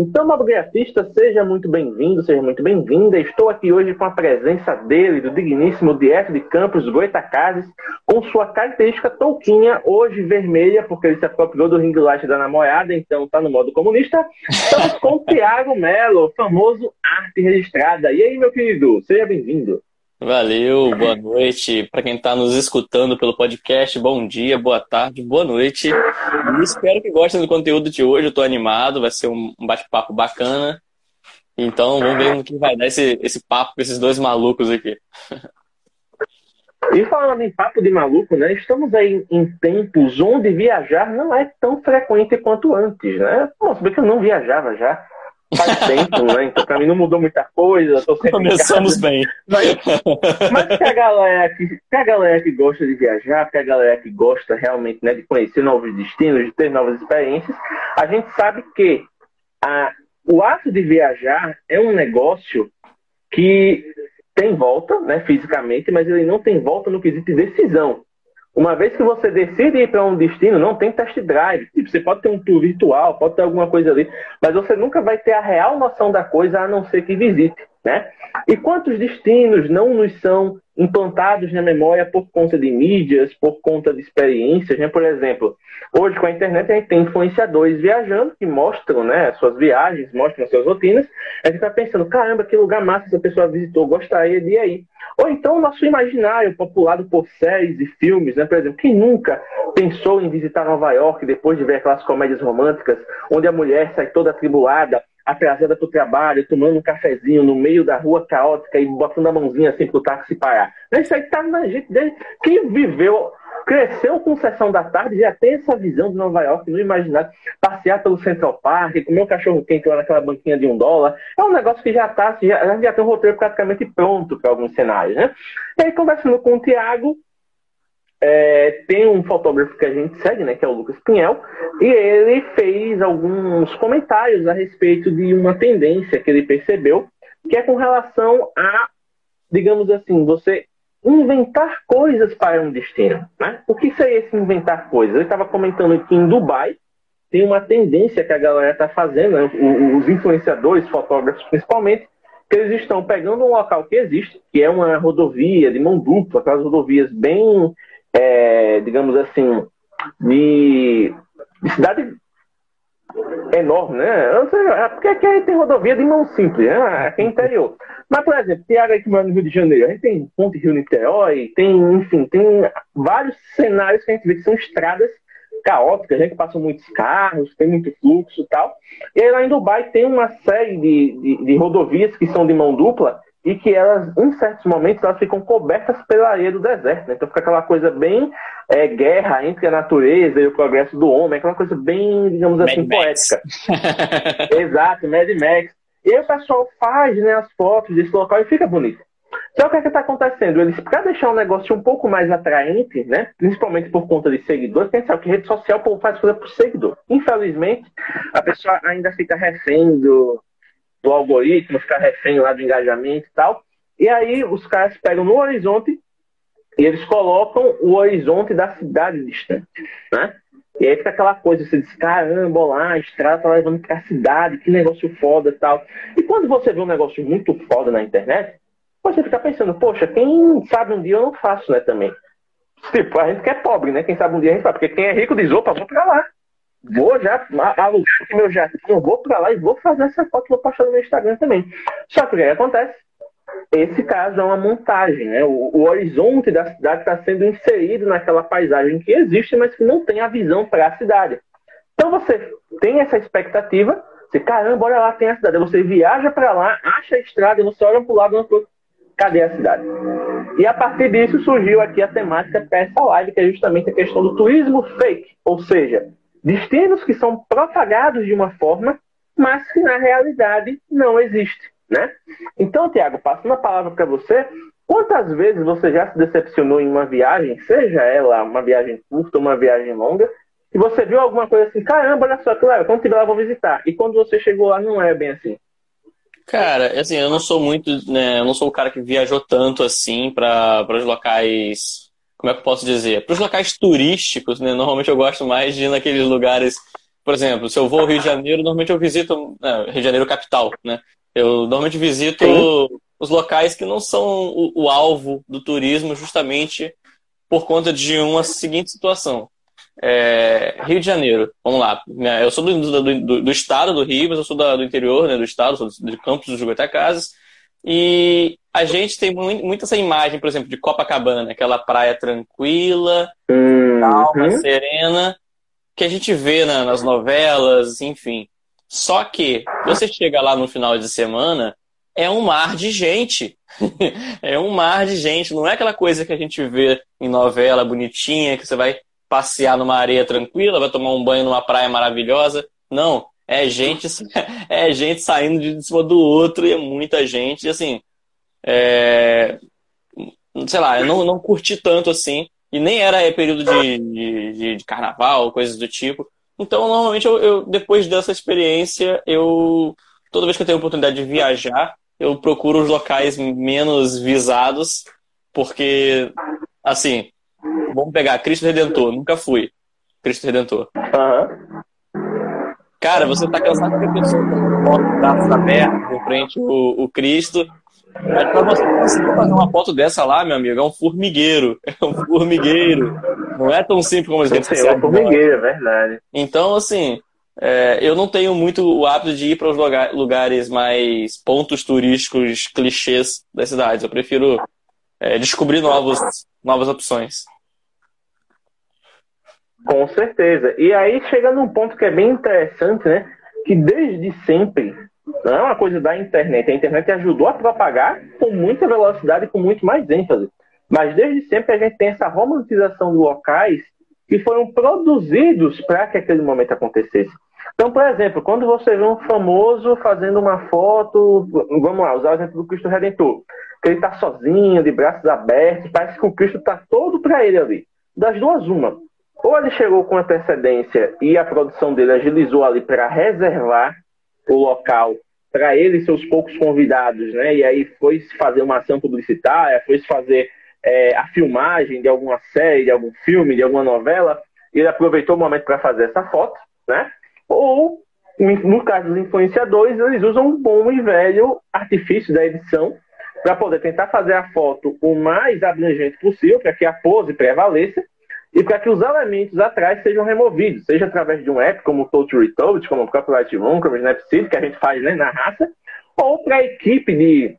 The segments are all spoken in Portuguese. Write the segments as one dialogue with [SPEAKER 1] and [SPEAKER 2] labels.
[SPEAKER 1] Então, mobgrafista, seja muito bem-vindo, seja muito bem-vinda. Estou aqui hoje com a presença dele, do digníssimo Diego de Campos Goitacazes, com sua característica touquinha, hoje vermelha, porque ele se apropriou do ring light da namorada, então está no modo comunista. Estamos com o Thiago Melo, famoso arte registrada. E aí, meu querido, seja bem-vindo.
[SPEAKER 2] Valeu, boa noite. Para quem está nos escutando pelo podcast, bom dia, boa tarde, boa noite. E espero que gostem do conteúdo de hoje. Eu estou animado, vai ser um bate-papo bacana. Então vamos ver no que vai dar esse, esse papo com esses dois malucos aqui.
[SPEAKER 1] E falando em papo de maluco, né? Estamos aí em tempos onde viajar não é tão frequente quanto antes, né? Nossa, bem que eu não viajava já faz tempo, né? Então pra mim não mudou muita coisa.
[SPEAKER 2] Começamos bem.
[SPEAKER 1] Mas, mas que a galera que, que a galera que gosta de viajar, que a galera que gosta realmente né, de conhecer novos destinos, de ter novas experiências, a gente sabe que a, o ato de viajar é um negócio que tem volta, né, fisicamente, mas ele não tem volta no quesito de decisão. Uma vez que você decide ir para um destino, não tem test drive. Tipo, você pode ter um tour virtual, pode ter alguma coisa ali, mas você nunca vai ter a real noção da coisa a não ser que visite, né? E quantos destinos não nos são implantados na memória por conta de mídias, por conta de experiências, né? Por exemplo, hoje com a internet a gente tem influenciadores viajando que mostram, né, suas viagens, mostram suas rotinas. A gente está pensando, caramba, que lugar massa essa pessoa visitou, gostaria de ir aí. Ou então o nosso imaginário populado por séries e filmes, né? Por exemplo, quem nunca pensou em visitar Nova York depois de ver aquelas comédias românticas onde a mulher sai toda atribulada atrasada para o trabalho, tomando um cafezinho no meio da rua caótica e botando a mãozinha assim para o táxi parar. Isso aí está na gente desde quem viveu, cresceu com sessão da tarde, já tem essa visão de Nova York, não imaginar passear pelo Central Park, comer um cachorro quente lá naquela banquinha de um dólar. É um negócio que já está, já, já tem um roteiro praticamente pronto para alguns cenários, né? E aí, conversando com o Tiago, é, tem um fotógrafo que a gente segue, né, que é o Lucas Pinhel, e ele fez alguns comentários a respeito de uma tendência que ele percebeu, que é com relação a, digamos assim, você inventar coisas para um destino. Né? O que seria esse inventar coisas? Ele estava comentando que em Dubai tem uma tendência que a galera está fazendo, né? os influenciadores, fotógrafos principalmente, que eles estão pegando um local que existe, que é uma rodovia de mão dupla, aquelas rodovias bem é, digamos assim, de, de, cidade enorme, né? É porque aqui tem rodovia de mão simples, né? Aqui é interior. Mas, por exemplo, tem área que mora no Rio de Janeiro, a gente tem Ponte Rio Niterói, tem, enfim, tem vários cenários que a gente vê que são estradas caóticas, né? que passam muitos carros, tem muito fluxo e tal. E aí lá em Dubai tem uma série de, de, de rodovias que são de mão dupla, e que elas, em certos momentos, elas ficam cobertas pela areia do deserto. Né? Então fica aquela coisa bem é, guerra entre a natureza e o progresso do homem, aquela coisa bem, digamos assim, Mad poética. Exato, Mad Max. E aí o pessoal faz né, as fotos desse local e fica bonito. Só o que é está acontecendo? Eles, para deixar o negócio um pouco mais atraente, né, principalmente por conta de seguidores, tem que saber que rede social o povo faz coisa por seguidor. Infelizmente, a pessoa ainda fica refém do, do algoritmo, ficar refém lá do engajamento e tal. E aí os caras pegam no horizonte e eles colocam o horizonte da cidade distante, né? E aí fica aquela coisa, você diz, caramba, lá, a estrada tá levando pra cidade, que negócio foda e tal. E quando você vê um negócio muito foda na internet, você fica pensando, poxa, quem sabe um dia eu não faço, né, também. Tipo, a gente que é pobre, né? Quem sabe um dia a gente faz, porque quem é rico diz, opa, vou pra lá. Vou já alugar meu jatinho, vou para lá e vou fazer essa foto vou postar no meu Instagram também. Só que o que acontece? Esse caso é uma montagem, né? O, o horizonte da cidade está sendo inserido naquela paisagem que existe, mas que não tem a visão para a cidade. Então você tem essa expectativa, você, caramba, olha lá, tem a cidade. Você viaja para lá, acha a estrada, você olha para o lado, não cadê a cidade? E a partir disso surgiu aqui a temática para essa live, que é justamente a questão do turismo fake, ou seja, destinos que são propagados de uma forma mas que na realidade não existe, né? Então, Tiago, passando a palavra para você, quantas vezes você já se decepcionou em uma viagem, seja ela uma viagem curta ou uma viagem longa, e você viu alguma coisa assim, caramba, olha só, claro, quando tiver lá vou visitar. E quando você chegou lá não é bem assim.
[SPEAKER 2] Cara, assim, eu não sou muito, né, eu não sou o cara que viajou tanto assim para os locais, como é que eu posso dizer? Para os locais turísticos, né? Normalmente eu gosto mais de ir naqueles lugares, por exemplo, se eu vou ao Rio de Janeiro, normalmente eu visito, né, Rio de Janeiro capital, né? Eu normalmente visito Sim. os locais que não são o, o alvo do turismo justamente por conta de uma seguinte situação. É, Rio de Janeiro, vamos lá. Né, eu sou do, do, do, estado do Rio, mas eu sou do interior né, do estado, sou de Campos do Jugoitacazes. E a gente tem muito essa imagem, por exemplo, de Copacabana, aquela praia tranquila, uhum. calma, serena, que a gente vê na, nas novelas, enfim. Só que você chega lá no final de semana, é um mar de gente. é um mar de gente. Não é aquela coisa que a gente vê em novela bonitinha, que você vai passear numa areia tranquila, vai tomar um banho numa praia maravilhosa. Não, é gente, é gente saindo de cima do outro e é muita gente. E assim, é... sei lá, eu não, não curti tanto assim. E nem era período de, de, de carnaval, coisas do tipo. Então, normalmente, eu, eu, depois dessa experiência, eu toda vez que eu tenho a oportunidade de viajar, eu procuro os locais menos visados, porque, assim, Vamos pegar Cristo Redentor, nunca fui. Cristo Redentor.
[SPEAKER 1] Uhum.
[SPEAKER 2] Cara, você tá cansado de ter pessoa com foto, braços abertos em frente o, o Cristo. Mas pra você conseguir fazer uma foto dessa lá, meu amigo, é um formigueiro. É um formigueiro. Não é tão simples como a gente
[SPEAKER 1] É um formigueiro, é verdade.
[SPEAKER 2] Então, assim, é, eu não tenho muito o hábito de ir para os lugares mais pontos turísticos clichês das cidades. Eu prefiro é, descobrir novos, novas opções.
[SPEAKER 1] Com certeza. E aí chega num ponto que é bem interessante, né? Que desde sempre, não é uma coisa da internet, a internet ajudou a propagar com muita velocidade e com muito mais ênfase. Mas desde sempre a gente tem essa romantização de locais que foram produzidos para que aquele momento acontecesse. Então, por exemplo, quando você vê um famoso fazendo uma foto, vamos lá, usar o exemplo do Cristo Redentor, que ele está sozinho, de braços abertos, parece que o Cristo está todo para ele ali. Das duas, uma. Ou ele chegou com antecedência e a produção dele agilizou ali para reservar o local para ele e seus poucos convidados, né? E aí foi fazer uma ação publicitária, foi fazer é, a filmagem de alguma série, de algum filme, de alguma novela, e ele aproveitou o momento para fazer essa foto, né? Ou, no caso dos influenciadores, eles usam um bom e velho artifício da edição para poder tentar fazer a foto o mais abrangente possível, para que a pose prevaleça e para que os elementos atrás sejam removidos, seja através de um app como o Touch Retouch, como o próprio Lightroom, como o Snapseed, que a gente faz né, na raça, ou para a equipe de,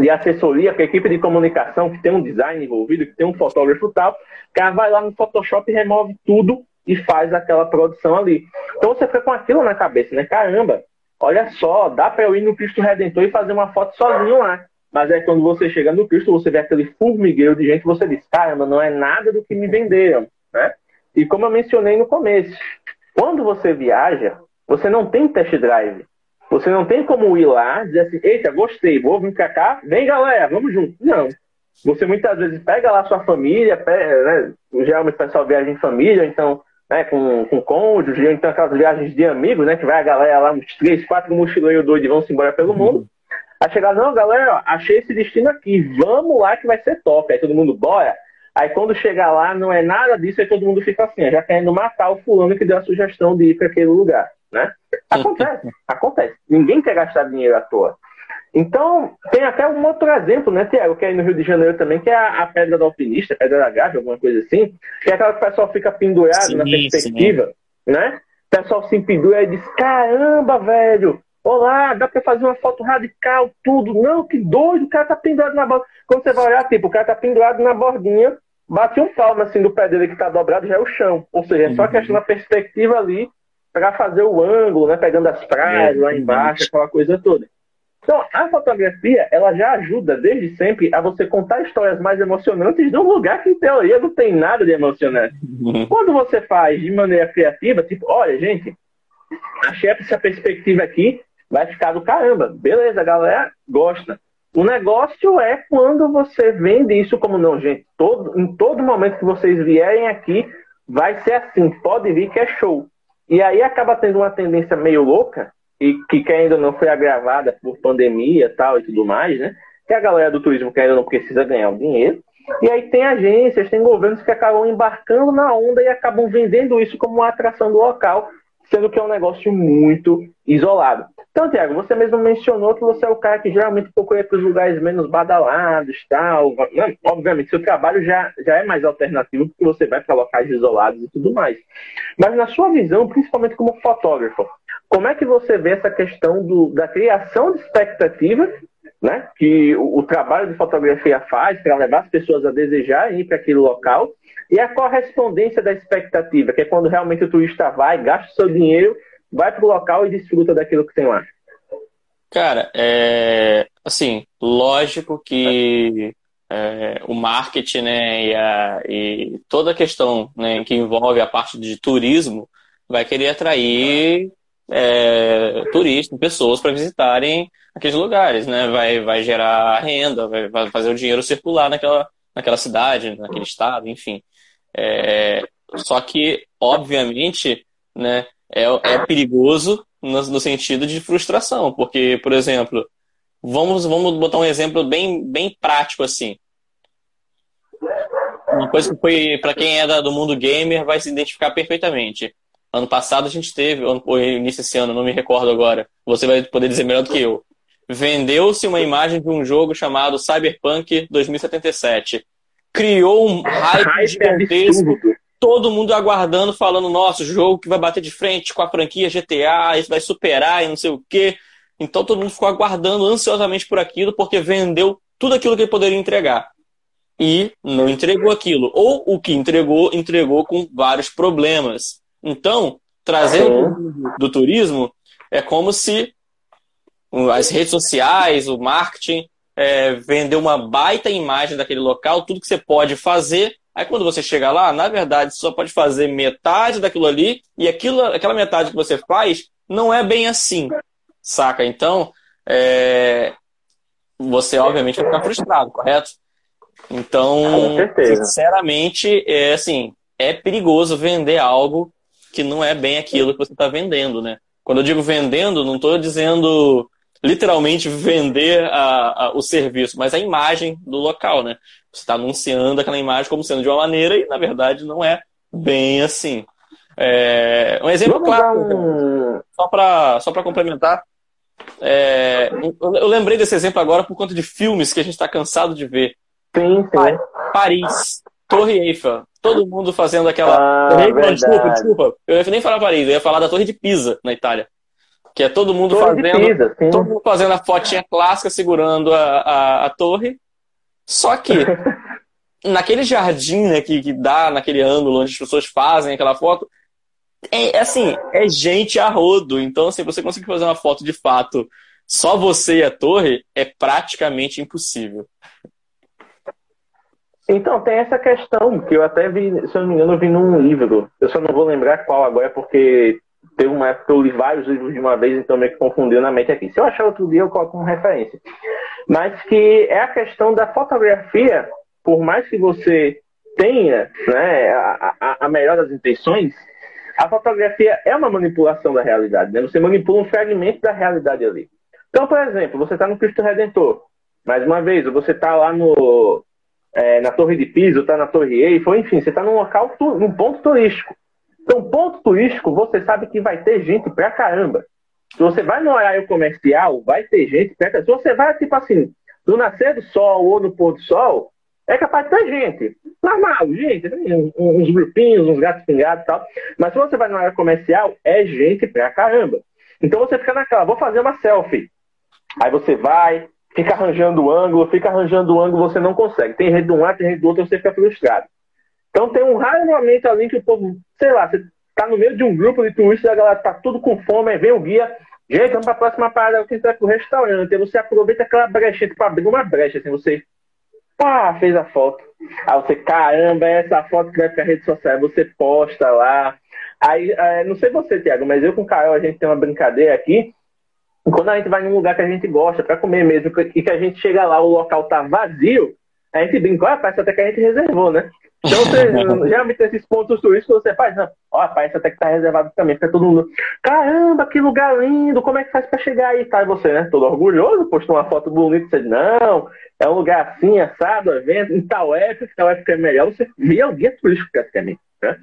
[SPEAKER 1] de assessoria, para a equipe de comunicação que tem um design envolvido, que tem um fotógrafo e tal, o cara vai lá no Photoshop e remove tudo e faz aquela produção ali. Então você fica com aquilo na cabeça, né? Caramba, olha só, dá para eu ir no Cristo Redentor e fazer uma foto sozinho lá. Mas é quando você chega no Cristo, você vê aquele formigueiro de gente, você diz, caramba, não é nada do que me venderam, né? E como eu mencionei no começo, quando você viaja, você não tem test drive. Você não tem como ir lá e dizer assim, eita, gostei, vou vir pra cá, vem galera, vamos junto. Não. Você muitas vezes pega lá sua família, pega, né? geralmente o pessoal viaja em família, então, né, com, com cônjuge, então aquelas viagens de amigos, né, que vai a galera lá, uns três, quatro mochileiros doidos e vão se embora pelo mundo. Aí chegar, não, galera, achei esse destino aqui, vamos lá que vai ser top. Aí todo mundo, bora. Aí quando chegar lá, não é nada disso, aí todo mundo fica assim, já querendo matar o fulano que deu a sugestão de ir para aquele lugar, né? Acontece, acontece. Ninguém quer gastar dinheiro à toa. Então, tem até um outro exemplo, né, Tiago, que é aí no Rio de Janeiro também, que é a, a Pedra do Alpinista, Pedra da Gávea, alguma coisa assim, que é aquela que o pessoal fica pendurado sim, na perspectiva, sim. né? O pessoal se pendura e diz, caramba, velho, Olá, dá pra fazer uma foto radical, tudo. Não, que doido, o cara tá pendurado na borda. Quando você vai olhar, tipo, o cara tá pendurado na bordinha, bate um palmo assim do pé dele que tá dobrado, já é o chão. Ou seja, é só uhum. questão da perspectiva ali para fazer o ângulo, né? Pegando as praias lá embaixo, aquela coisa toda. Então, a fotografia, ela já ajuda desde sempre a você contar histórias mais emocionantes de um lugar que, em teoria, não tem nada de emocionante. Uhum. Quando você faz de maneira criativa, tipo, olha, gente, achei essa perspectiva aqui, vai ficar do caramba. Beleza, a galera gosta. O negócio é quando você vende isso como não, gente. Todo, em todo momento que vocês vierem aqui, vai ser assim. Pode vir que é show. E aí acaba tendo uma tendência meio louca, e que, que ainda não foi agravada por pandemia tal e tudo mais, né? Que a galera do turismo que ainda não precisa ganhar o dinheiro. E aí tem agências, tem governos que acabam embarcando na onda e acabam vendendo isso como uma atração do local, sendo que é um negócio muito isolado. Então, Tiago, você mesmo mencionou que você é o cara que geralmente procura para os lugares menos badalados, tal. Obviamente, seu trabalho já, já é mais alternativo porque você vai para locais isolados e tudo mais. Mas na sua visão, principalmente como fotógrafo, como é que você vê essa questão do, da criação de expectativa né, que o, o trabalho de fotografia faz para levar as pessoas a desejarem ir para aquele local e a correspondência da expectativa, que é quando realmente o turista vai, gasta o seu dinheiro vai para o local e desfruta daquilo que tem lá?
[SPEAKER 2] Cara, é assim, lógico que é, o marketing né, e, a, e, toda a questão né, que envolve a parte de turismo vai querer atrair é, turistas, pessoas para visitarem aqueles lugares, né? Vai, vai gerar renda, vai, vai, fazer o dinheiro circular naquela, naquela cidade, naquele estado, enfim. É, só que, obviamente, né, é, é perigoso no, no, sentido de frustração, porque, por exemplo, vamos, vamos botar um exemplo bem, bem prático assim. Uma coisa que foi, para quem é da, do mundo gamer, vai se identificar perfeitamente. Ano passado a gente teve, ou início desse ano, não me recordo agora, você vai poder dizer melhor do que eu. Vendeu-se uma imagem de um jogo chamado Cyberpunk 2077. Criou um hype gigantesco todo mundo aguardando, falando, nossa, jogo que vai bater de frente com a franquia GTA, isso vai superar e não sei o quê. Então todo mundo ficou aguardando ansiosamente por aquilo, porque vendeu tudo aquilo que ele poderia entregar. E não entregou aquilo. Ou o que entregou, entregou com vários problemas. Então, trazendo do, do turismo, é como se as redes sociais, o marketing, é, vendeu uma baita imagem daquele local, tudo que você pode fazer Aí quando você chega lá, na verdade, você só pode fazer metade daquilo ali, e aquilo, aquela metade que você faz não é bem assim, saca? Então, é... você obviamente vai ficar frustrado, correto? Então, sinceramente, é assim, é perigoso vender algo que não é bem aquilo que você está vendendo, né? Quando eu digo vendendo, não estou dizendo literalmente vender a, a, o serviço, mas a imagem do local, né? Você está anunciando aquela imagem como sendo de uma maneira e, na verdade, não é bem assim. É, um exemplo claro, um... só para só complementar. É, eu lembrei desse exemplo agora por conta de filmes que a gente está cansado de ver.
[SPEAKER 1] Sim, sim.
[SPEAKER 2] Paris, Torre Eiffel, todo mundo fazendo aquela. Ah, desculpa, desculpa. Eu ia nem falar Paris, eu ia falar da Torre de Pisa, na Itália. Que é todo mundo torre fazendo. Pisa, todo mundo fazendo a fotinha clássica segurando a, a, a torre só que naquele jardim né, que, que dá naquele ângulo onde as pessoas fazem aquela foto, é, é assim, é gente a rodo. Então, assim, você conseguir fazer uma foto de fato só você e a torre é praticamente impossível.
[SPEAKER 1] Então, tem essa questão que eu até vi, se eu não me engano, eu vi num livro. Eu só não vou lembrar qual agora, porque teve uma época que eu li vários livros de uma vez, então meio que confundiu na mente aqui. Se eu achar outro dia, eu coloco como referência mas que é a questão da fotografia, por mais que você tenha né, a, a, a melhor das intenções, a fotografia é uma manipulação da realidade. Né? Você manipula um fragmento da realidade ali. Então, por exemplo, você está no Cristo Redentor, mais uma vez, você está lá no, é, na Torre de Pisa, está na Torre Eiffel, enfim, você está num local, num ponto turístico. Então, ponto turístico, você sabe que vai ter gente pra caramba. Se você vai no horário comercial, vai ter gente. Se você vai, tipo assim, no nascer do sol ou no pôr do sol, é capaz de ter gente. Normal, gente, assim, uns grupinhos, uns gatos pingados e tal. Mas se você vai no horário comercial, é gente pra caramba. Então você fica naquela, vou fazer uma selfie. Aí você vai, fica arranjando o ângulo, fica arranjando o ângulo, você não consegue. Tem rede de um lado, tem rede do outro, você fica frustrado. Então tem um raro momento ali que o povo, sei lá, você tá no meio de um grupo de turistas, a galera tá tudo com fome, aí vem o guia, gente, vamos pra próxima parada, que entrar pro restaurante, aí você aproveita aquela brecha, tipo, abrir uma brecha, assim, você, pá, fez a foto. Aí você, caramba, é essa foto que vai pra rede social, você posta lá, Aí, é, não sei você, Tiago, mas eu com o Caio, a gente tem uma brincadeira aqui. Quando a gente vai num lugar que a gente gosta para comer mesmo, e que a gente chega lá, o local tá vazio, a gente brinca, olha, parece até que a gente reservou, né? Então, você, geralmente esses pontos turísticos você faz, não, ó, parece até que tá reservado também, fica todo mundo, caramba, que lugar lindo, como é que faz para chegar aí? Tá, e você, né, todo orgulhoso, postou uma foto bonita, você diz, não, é um lugar assim, assado, evento, em tal época, tal época é melhor, você via o guia turístico praticamente. Né?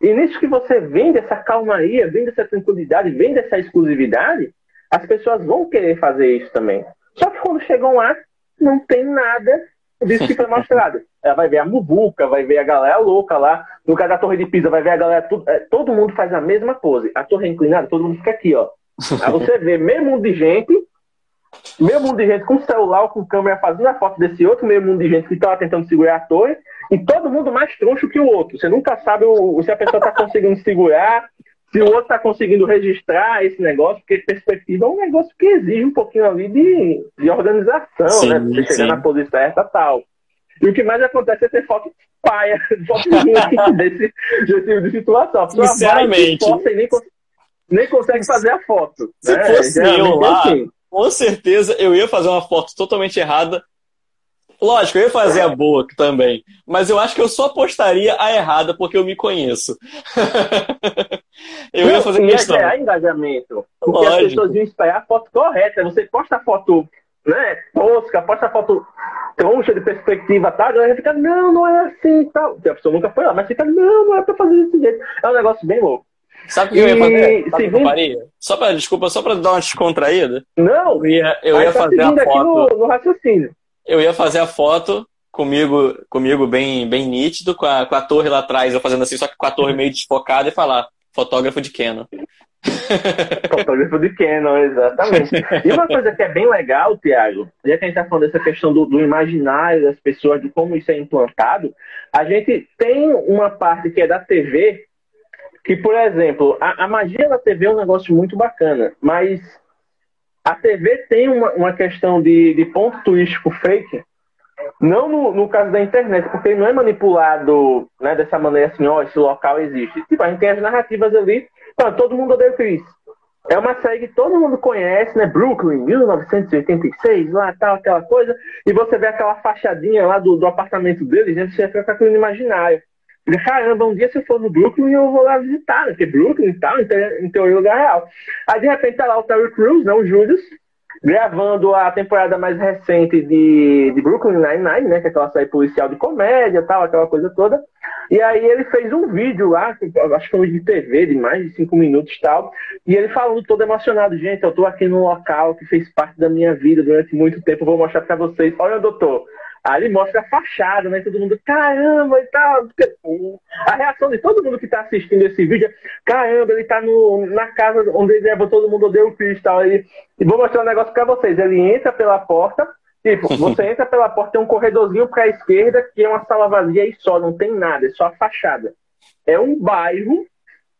[SPEAKER 1] E nisso que você vende essa calmaria, vende essa tranquilidade, vende essa exclusividade, as pessoas vão querer fazer isso também. Só que quando chegam lá, não tem nada disso que foi mostrado. Ela vai ver a muvuca, vai ver a galera louca lá. No caso da Torre de Pisa, vai ver a galera. Tudo, é, todo mundo faz a mesma pose. A torre é inclinada, todo mundo fica aqui, ó. Aí você vê meio mundo de gente, meio mundo de gente com celular ou com câmera fazendo a foto desse outro meio mundo de gente que estava tentando segurar a torre, e todo mundo mais troncho que o outro. Você nunca sabe o, se a pessoa está conseguindo segurar, se o outro está conseguindo registrar esse negócio, porque perspectiva é um negócio que exige um pouquinho ali de, de organização, sim, né? Você chegar na posição certa tal. E o que mais acontece é ter foto paia, foto ruim desse, desse tipo de situação.
[SPEAKER 2] Sinceramente.
[SPEAKER 1] Vai, e nem, nem consegue fazer a foto.
[SPEAKER 2] Se né? fosse eu lá, assim. com certeza eu ia fazer uma foto totalmente errada Lógico, eu ia fazer a boa também. Mas eu acho que eu só postaria a errada porque eu me conheço. eu ia fazer questão.
[SPEAKER 1] É engajamento. Porque Lógico. as pessoas iam esperar a foto correta. Você posta a foto né, tosca, posta a foto troncha de perspectiva, tá? A galera fica, não, não é assim tal. A pessoa nunca foi lá, mas fica, não, não é pra fazer desse jeito. É um negócio bem louco.
[SPEAKER 2] Sabe o que eu ia fazer? Sabe faria? Só pra, desculpa, só pra dar uma descontraída?
[SPEAKER 1] Não,
[SPEAKER 2] eu ia, eu ia
[SPEAKER 1] tá
[SPEAKER 2] fazer a foto.
[SPEAKER 1] No, no raciocínio
[SPEAKER 2] eu ia fazer a foto comigo, comigo bem, bem nítido, com a, com a torre lá atrás, eu fazendo assim, só que com a torre meio desfocada e falar, fotógrafo de Canon.
[SPEAKER 1] Fotógrafo de Canon, exatamente. E uma coisa que é bem legal, Tiago, já que a gente está falando dessa questão do, do, imaginário das pessoas, de como isso é implantado, a gente tem uma parte que é da TV, que, por exemplo, a, a magia da TV é um negócio muito bacana, mas a TV tem uma, uma questão de, de ponto turístico fake, não no, no, caso da internet, porque não é manipulado né, dessa maneira assim, ó, oh, esse local existe. Tipo, a gente tem as narrativas ali, então, todo mundo odeia o Chris. É uma série que todo mundo conhece, né? Brooklyn, 1986, lá tal, aquela coisa, e você vê aquela fachadinha lá do, do apartamento deles, né? Você fica com aquilo imaginário. Caramba, um dia se eu for no Brooklyn, eu vou lá visitar, né? Porque Brooklyn e tal, em teoria, é lugar real. Aí, de repente, tá lá o Terry Crews, né? O Julius, gravando a temporada mais recente de, de Brooklyn Nine-Nine, né? Que é aquela série policial de comédia tal, aquela coisa toda. E aí ele fez um vídeo lá, acho que foi um vídeo de TV, de mais de cinco minutos e tal. E ele falando todo emocionado, gente, eu tô aqui num local que fez parte da minha vida durante muito tempo, vou mostrar para vocês. Olha, doutor, Ele mostra a fachada, né? Todo mundo, caramba e tal. A reação de todo mundo que está assistindo esse vídeo é, caramba, ele está na casa onde ele leva todo mundo odeia o cristal. E, e vou mostrar um negócio para vocês. Ele entra pela porta, tipo, você entra pela porta, tem um corredorzinho para a esquerda, que é uma sala vazia e só, não tem nada, é só a fachada. É um bairro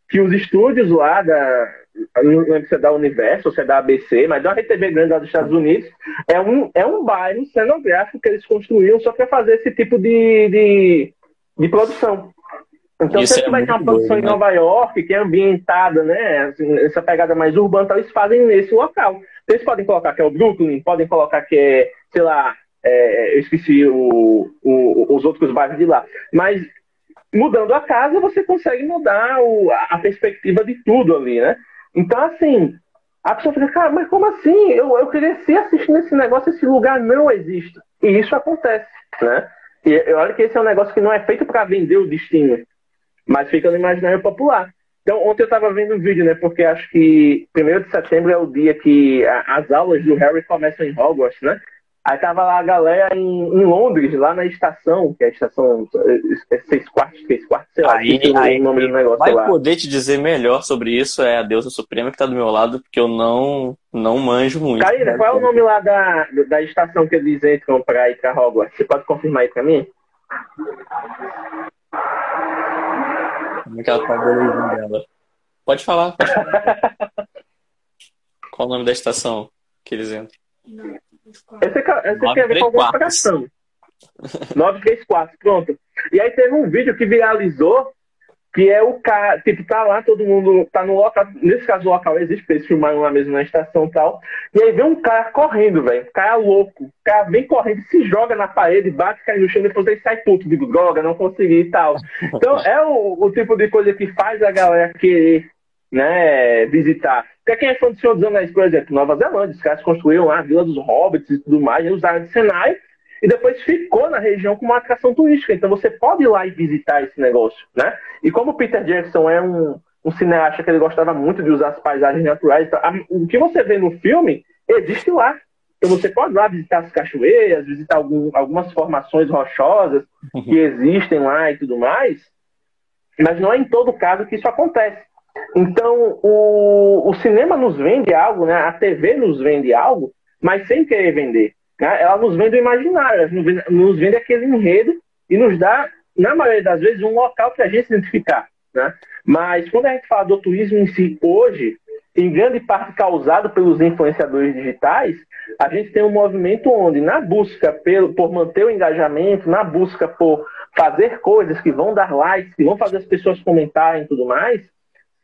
[SPEAKER 1] que os estúdios lá da, não lembro se é da Universo ou se é da ABC, mas uma RTV grande lá dos Estados Unidos, é um, é um bairro cenográfico que eles construíram só para fazer esse tipo de, de, de produção. Então, Isso se é vai ter uma produção doido, em né? Nova York, que é ambientada, né? Assim, essa pegada mais urbana, então eles fazem nesse local. Então, eles podem colocar que é o Brooklyn, podem colocar que é, sei lá, é, eu esqueci o, o, os outros bairros de lá. Mas mudando a casa, você consegue mudar o, a perspectiva de tudo ali, né? Então, assim, a pessoa fica, cara, mas como assim? Eu, eu cresci assistindo esse negócio, esse lugar não existe. E isso acontece, né? E eu olho que esse é um negócio que não é feito para vender o destino, mas fica no imaginário popular. Então, ontem eu estava vendo um vídeo, né? Porque acho que 1 de setembro é o dia que as aulas do Harry começam em Hogwarts, né? Aí tava lá a galera em, em, Londres, lá na estação, que é a estação é, é seis quartos, seis quartos, sei lá,
[SPEAKER 2] aí,
[SPEAKER 1] que
[SPEAKER 2] aí,
[SPEAKER 1] o nome do negócio
[SPEAKER 2] vai
[SPEAKER 1] lá.
[SPEAKER 2] poder te dizer melhor sobre isso é a deusa suprema que tá do meu lado, porque eu não, não manjo muito.
[SPEAKER 1] Karina, qual é o nome lá da, da estação que eles entram pra ir pra Hogwarts? Você pode confirmar aí pra mim?
[SPEAKER 2] Como é que ela tá dela? Pode falar, pode falar. qual o nome da estação que eles entram?
[SPEAKER 1] Não. Esse, esse tem a ver com alguma fração. 934, pronto. E aí teve um vídeo que viralizou que é o cara, tipo, tá lá, todo mundo tá no local, nesse caso o local existe, porque eles filmaram lá mesmo na estação e tal, e aí vem um cara correndo, velho, um cara louco, o cara vem correndo, se joga na parede, bate, cai no chão, depois ele sai puto, digo, droga, não consegui e tal. Então é o, o tipo de coisa que faz a galera querer, né, visitar. Porque quem é fã do Senhor dos Anéis, por exemplo, Nova Zelândia, os caras construíram lá a Vila dos Hobbits e tudo mais, e usaram de cenário, e depois ficou na região como uma atração turística. Então você pode ir lá e visitar esse negócio, né? E como Peter Jackson é um, um cineasta que ele gostava muito de usar as paisagens naturais, então, a, o que você vê no filme existe lá. Então você pode ir lá visitar as cachoeiras, visitar algum, algumas formações rochosas que existem lá e tudo mais, mas não é em todo caso que isso acontece. Então o, o cinema nos vende algo, né? a TV nos vende algo, mas sem querer vender. Né? Ela nos vende o imaginário, ela nos vende aquele enredo e nos dá, na maioria das vezes, um local para a gente se identificar. Né? Mas quando a gente fala do turismo em si hoje, em grande parte causado pelos influenciadores digitais, a gente tem um movimento onde, na busca pelo, por manter o engajamento, na busca por fazer coisas que vão dar likes, que vão fazer as pessoas comentarem e tudo mais,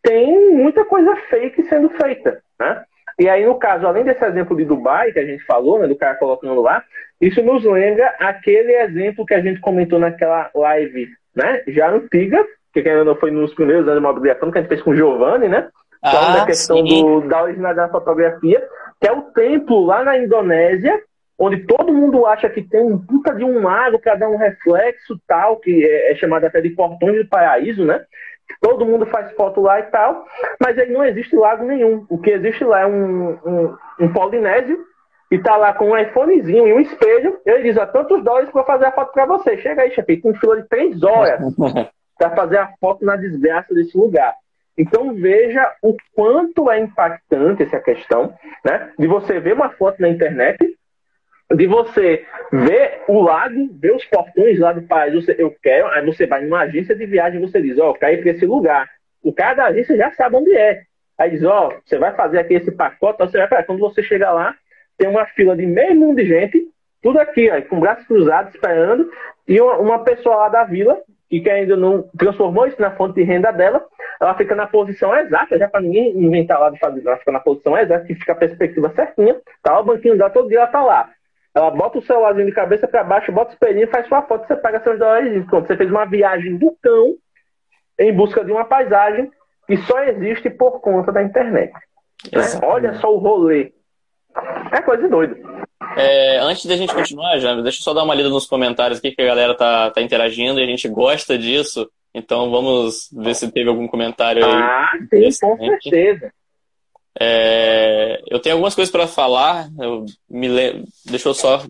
[SPEAKER 1] tem muita coisa fake sendo feita. Né? E aí, no caso, além desse exemplo de Dubai que a gente falou, né, do cara colocando lá, isso nos lembra aquele exemplo que a gente comentou naquela live, né, já antiga, que ainda não foi nos primeiros anos de mobiliação, que a gente fez com o Giovanni, né? Falando ah, da questão do, da originalidade da fotografia, que é o templo lá na Indonésia, onde todo mundo acha que tem um puta de um lago para dar um reflexo tal, que é, é chamado até de portões do paraíso, né? Todo mundo faz foto lá e tal, mas aí não existe lago nenhum. O que existe lá é um, um, um polinésio e tá lá com um iPhonezinho e um espelho. Ele diz: ó, tantos dólares para fazer a foto para você. Chega aí, chefe, com fila de três horas para fazer a foto na desgraça desse lugar. Então veja o quanto é impactante essa questão, né? De você ver uma foto na internet de você ver o lago, ver os portões lá do país, você, eu quero, aí você vai numa agência de viagem e você diz, ó, oh, quero ir para esse lugar. O cara da agência já sabe onde é. Aí diz, ó, oh, você vai fazer aqui esse pacote, você vai quando você chegar lá, tem uma fila de meio mundo de gente, tudo aqui, ó, com braços cruzados, esperando, e uma, uma pessoa lá da vila, que ainda não transformou isso na fonte de renda dela, ela fica na posição exata, já para ninguém inventar lá de fazer, ela fica na posição exata, que fica a perspectiva certinha, tá? O banquinho dela todo dia ela tá lá. Ela bota o celularzinho de cabeça para baixo, bota o espelhinho, faz sua foto, você paga seus dólares. Pronto, você fez uma viagem do cão em busca de uma paisagem que só existe por conta da internet. Né? Olha só o rolê. É coisa doida.
[SPEAKER 2] É, antes da gente continuar, já, deixa eu só dar uma lida nos comentários aqui que a galera tá, tá interagindo e a gente gosta disso. Então vamos ver se teve algum comentário aí.
[SPEAKER 1] Ah, sim, com certeza.
[SPEAKER 2] É, eu tenho algumas coisas para falar, eu me deixa eu só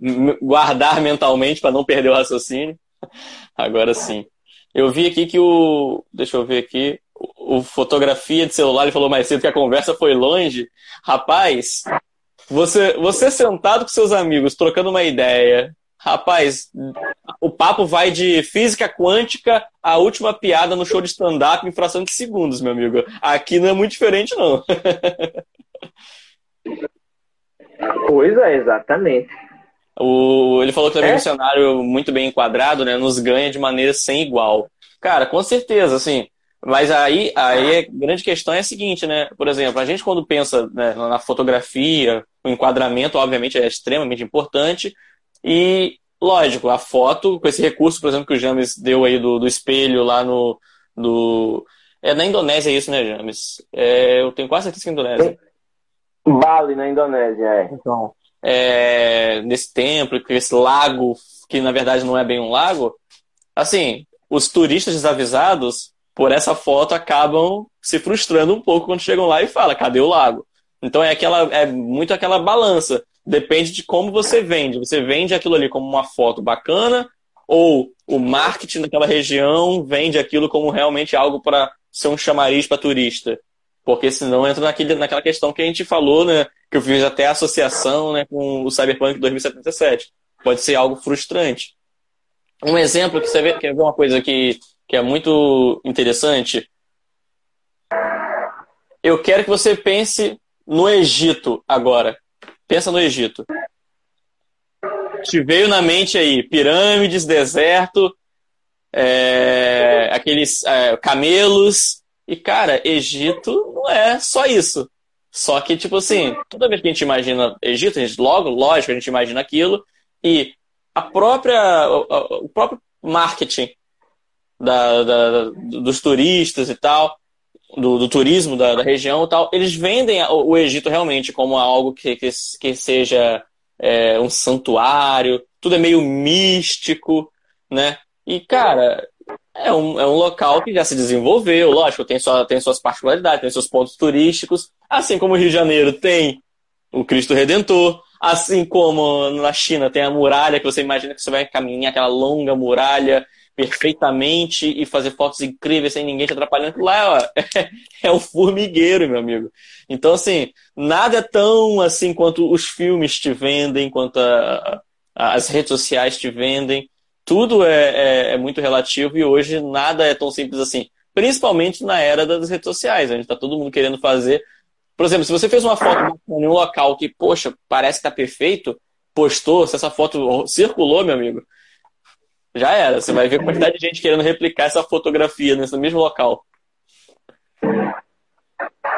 [SPEAKER 2] guardar mentalmente para não perder o raciocínio. Agora sim. Eu vi aqui que o. Deixa eu ver aqui. O, o fotografia de celular ele falou mais cedo que a conversa foi longe. Rapaz, você, você sentado com seus amigos, trocando uma ideia, Rapaz, o papo vai de física quântica à última piada no show de stand-up em fração de segundos, meu amigo. Aqui não é muito diferente, não.
[SPEAKER 1] pois é, exatamente.
[SPEAKER 2] O, ele falou que também é? um cenário muito bem enquadrado, né? Nos ganha de maneira sem igual. Cara, com certeza, assim. Mas aí, aí a grande questão é a seguinte, né? Por exemplo, a gente quando pensa né, na fotografia, o enquadramento, obviamente, é extremamente importante, e, lógico, a foto, com esse recurso, por exemplo, que o James deu aí do, do espelho lá no. Do... É na Indonésia isso, né, James? É, eu tenho quase certeza que é Indonésia.
[SPEAKER 1] Bali, na Indonésia, é.
[SPEAKER 2] Então, é, nesse templo, com esse lago, que na verdade não é bem um lago, assim, os turistas desavisados, por essa foto, acabam se frustrando um pouco quando chegam lá e falam, cadê o lago? Então é aquela é muito aquela balança depende de como você vende. Você vende aquilo ali como uma foto bacana ou o marketing daquela região vende aquilo como realmente algo para ser um chamariz para turista. Porque senão entra naquele, naquela questão que a gente falou, né? Que eu fiz até a associação né, com o Cyberpunk 2077. Pode ser algo frustrante. Um exemplo que você vê, quer ver uma coisa que, que é muito interessante? Eu quero que você pense no Egito agora. Pensa no Egito. Te veio na mente aí pirâmides, deserto. é, aqueles é, camelos. E, cara, Egito não é só isso. Só que, tipo assim, toda vez que a gente imagina Egito, a gente, logo, lógico, a gente imagina aquilo. E a própria, o, o próprio marketing da, da, dos turistas e tal, do, do turismo da, da, região e tal, eles vendem o, Egito realmente como algo que, que, que seja é, um santuário, tudo é meio místico, né? E, cara, é um, é um local que já se desenvolveu, lógico, tem, sua, tem suas particularidades, tem seus pontos turísticos, assim como o Rio de Janeiro tem o Cristo Redentor, assim como na China tem a muralha, que você imagina que você vai caminhar aquela longa muralha perfeitamente e fazer fotos incríveis sem ninguém te atrapalhando. Lá ó, é, é um formigueiro, meu amigo. Então, assim, nada é tão assim quanto os filmes te vendem, quanto a, a, as redes sociais te vendem tudo é, é, é, muito relativo e hoje nada é tão simples assim. Principalmente na era das redes sociais, onde está todo mundo querendo fazer. Por exemplo, se você fez uma foto em um local que, poxa, parece que está perfeito, postou, se essa foto circulou, meu amigo, já era. Você vai ver a quantidade de gente querendo replicar essa fotografia nesse mesmo local.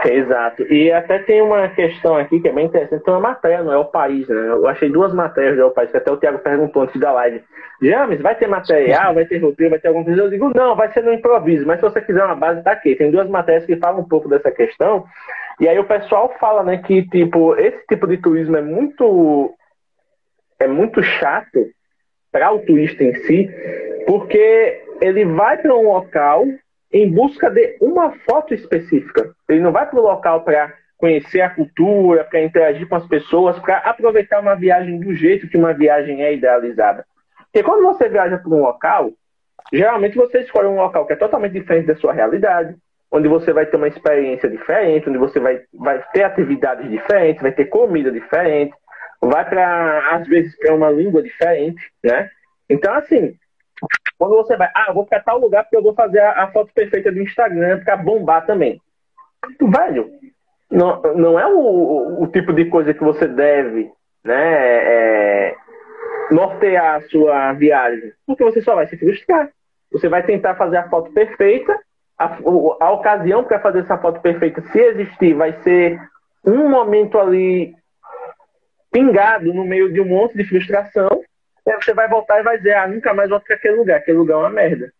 [SPEAKER 1] Exato. E até tem uma questão aqui que é bem interessante. Tem uma matéria no É o País, né? Eu achei duas matérias do É o País, que até o Thiago perguntou antes da live. James, vai ter material, vai ter roteiro, vai ter alguma coisa? Eu digo, não, vai ser no improviso. Mas se você quiser uma base, tá aqui. Tem duas matérias que falam um pouco dessa questão. E aí o pessoal fala, né, que, tipo, esse tipo de turismo é muito... É muito chato para o turista em si, porque ele vai para um local em busca de uma foto específica. Ele não vai para o local para conhecer a cultura, para interagir com as pessoas, para aproveitar uma viagem do jeito que uma viagem é idealizada. Porque quando você viaja para um local, geralmente você escolhe um local que é totalmente diferente da sua realidade, onde você vai ter uma experiência diferente, onde você vai, vai ter atividades diferentes, vai ter comida diferente, vai para, às vezes, para uma língua diferente, né? Então, assim, quando você vai, ah, vou para tal lugar porque eu vou fazer a, a foto perfeita do Instagram para bombar também. Velho, não, não é o, o, tipo de coisa que você deve né, é, nortear a sua viagem, porque você só vai se frustrar. Você vai tentar fazer a foto perfeita, a, a ocasião para fazer essa foto perfeita, se existir, vai ser um momento ali pingado no meio de um monte de frustração, você vai voltar e vai dizer, ah, nunca mais volto para aquele lugar, aquele lugar é uma merda.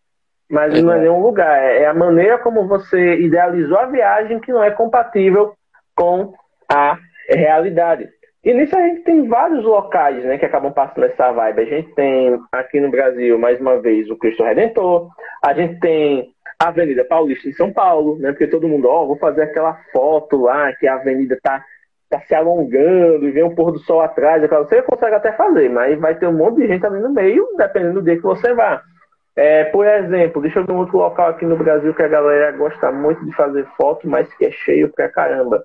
[SPEAKER 1] Mas é. não é nenhum lugar, é, é a maneira como você idealizou a viagem que não é compatível com a realidade. E nisso a gente tem vários locais né, que acabam passando essa vibe. A gente tem aqui no Brasil, mais uma vez, o Cristo Redentor. A gente tem a Avenida Paulista em São Paulo, né? Porque todo mundo, ó, oh, vou fazer aquela foto lá que a avenida tá tá se alongando e vem um pôr do sol atrás, você consegue até fazer, mas vai ter um monte de gente ali no meio, dependendo do dia que você vá. É, por exemplo, deixa eu ver um outro local aqui no Brasil que a galera gosta muito de fazer foto, mas que é cheio pra caramba.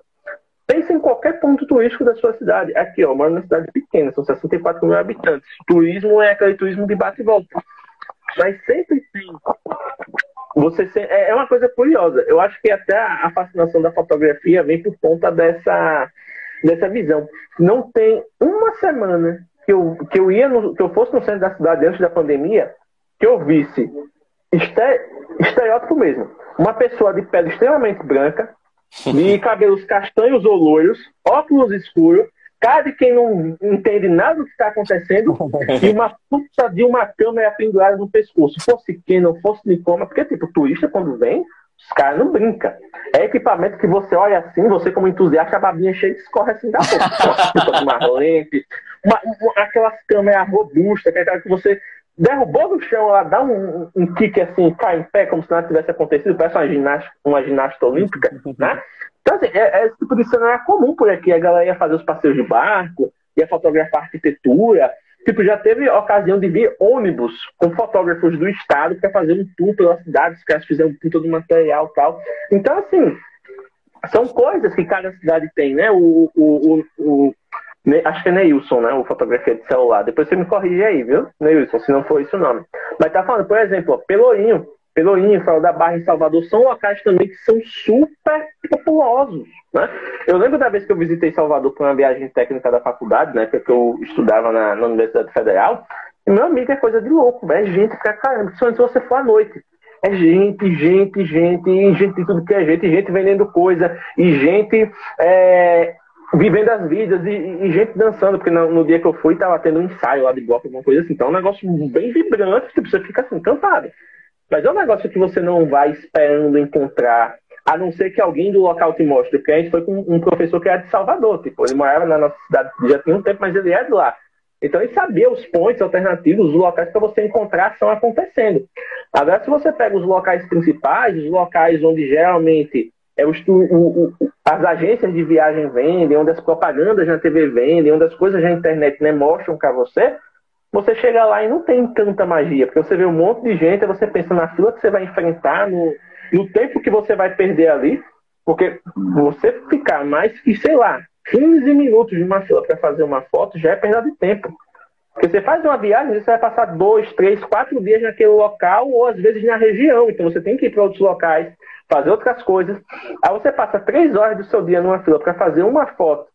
[SPEAKER 1] Pense em qualquer ponto turístico da sua cidade. Aqui, ó, eu moro numa cidade pequena, são 64 mil habitantes. Turismo é aquele turismo de bate e volta. Mas sempre tem. Você é, é uma coisa curiosa. Eu acho que até a fascinação da fotografia vem por conta dessa dessa visão. Não tem uma semana que eu, que eu ia no, que eu fosse no centro da cidade antes da pandemia que eu visse estereótipo mesmo. Uma pessoa de pele extremamente branca, de cabelos castanhos ou loiros, óculos escuros, cara de quem não entende nada do que está acontecendo e uma puta de uma câmera pendurada no pescoço. Fosse quem, não fosse Nikoma, porque, tipo, turista quando vem, os caras não brincam. É equipamento que você olha assim, você como entusiasta, a babinha chega e escorre assim da boca. uma lente, uma, uma, aquelas câmeras robustas, que, é que você derrubou do chão, ela dá um, um kick assim, cai em pé, como se nada tivesse acontecido, parece uma ginástica, uma ginástica olímpica, né? Então, assim, é, é esse tipo de cenário comum por aqui. A galera ia fazer os passeios de barco, ia fotografar arquitetura, Tipo, já teve ocasião de vir ônibus com fotógrafos do estado para fazer um tour pela cidade, os caras fizeram um tour do material tal. Então, assim, são coisas que cada cidade tem, né? O, o, o, o acho que é Neilson, né? O fotografia de celular. Depois você me corrige aí, viu? Neilson, se não for isso o nome. Mas tá falando, por exemplo, ó, Pelourinho. Pelourinho, Farol da Barra em Salvador são locais também que são super populosos. Né? Eu lembro da vez que eu visitei Salvador para uma viagem técnica da faculdade, né, que eu estudava na, na Universidade Federal, meu amigo, é coisa de louco, é gente pra caramba, principalmente se você for à noite. É gente, gente, gente, e gente de tudo que é gente, e gente vendendo coisa, e gente é, vivendo as vidas, e, e, gente dançando, porque no, no, dia que eu fui tava tendo um ensaio lá de golpe, alguma coisa assim. Então é um negócio bem vibrante, que você fica assim, encantado. Mas é um negócio que você não vai esperando encontrar, a não ser que alguém do local te mostre. Porque a gente foi com um professor que era de Salvador, tipo, ele morava na nossa cidade já tinha um tempo, mas ele é de lá. Então ele sabia os pontos alternativos, os locais para você encontrar estão acontecendo. Agora, se você pega os locais principais, os locais onde geralmente é o, o, o, as agências de viagem vendem, onde as propagandas na TV vendem, onde as coisas na internet né, mostram para você, você chega lá e não tem tanta magia, porque você vê um monte de gente, você pensa na fila que você vai enfrentar, no, no tempo que você vai perder ali, porque você ficar mais que, sei lá, 15 minutos de uma fila para fazer uma foto já é perda de tempo. Porque você faz uma viagem, você vai passar dois, três, quatro dias naquele local ou às vezes na região. Então você tem que ir para outros locais, fazer outras coisas. Aí você passa três horas do seu dia numa fila para fazer uma foto.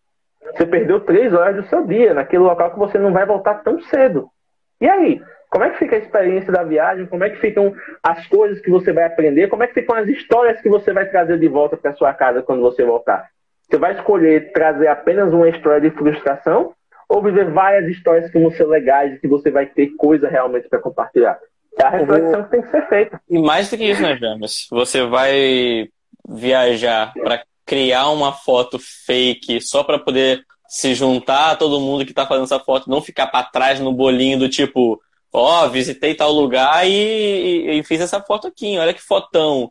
[SPEAKER 1] Você perdeu três horas do seu dia naquele local que você não vai voltar tão cedo. E aí? Como é que fica a experiência da viagem? Como é que ficam as coisas que você vai aprender? Como é que ficam as histórias que você vai trazer de volta para sua casa quando você voltar? Você vai escolher trazer apenas uma história de frustração ou viver várias histórias que vão ser legais e que você vai ter coisa realmente para compartilhar? É a reflexão que tem que ser feita.
[SPEAKER 2] E mais do que isso, né, James? Você vai viajar para criar uma foto fake só para poder se juntar a todo mundo que está fazendo essa foto, não ficar para trás no bolinho do tipo, ó, oh, visitei tal lugar e, e, e, fiz essa foto aqui, olha que fotão.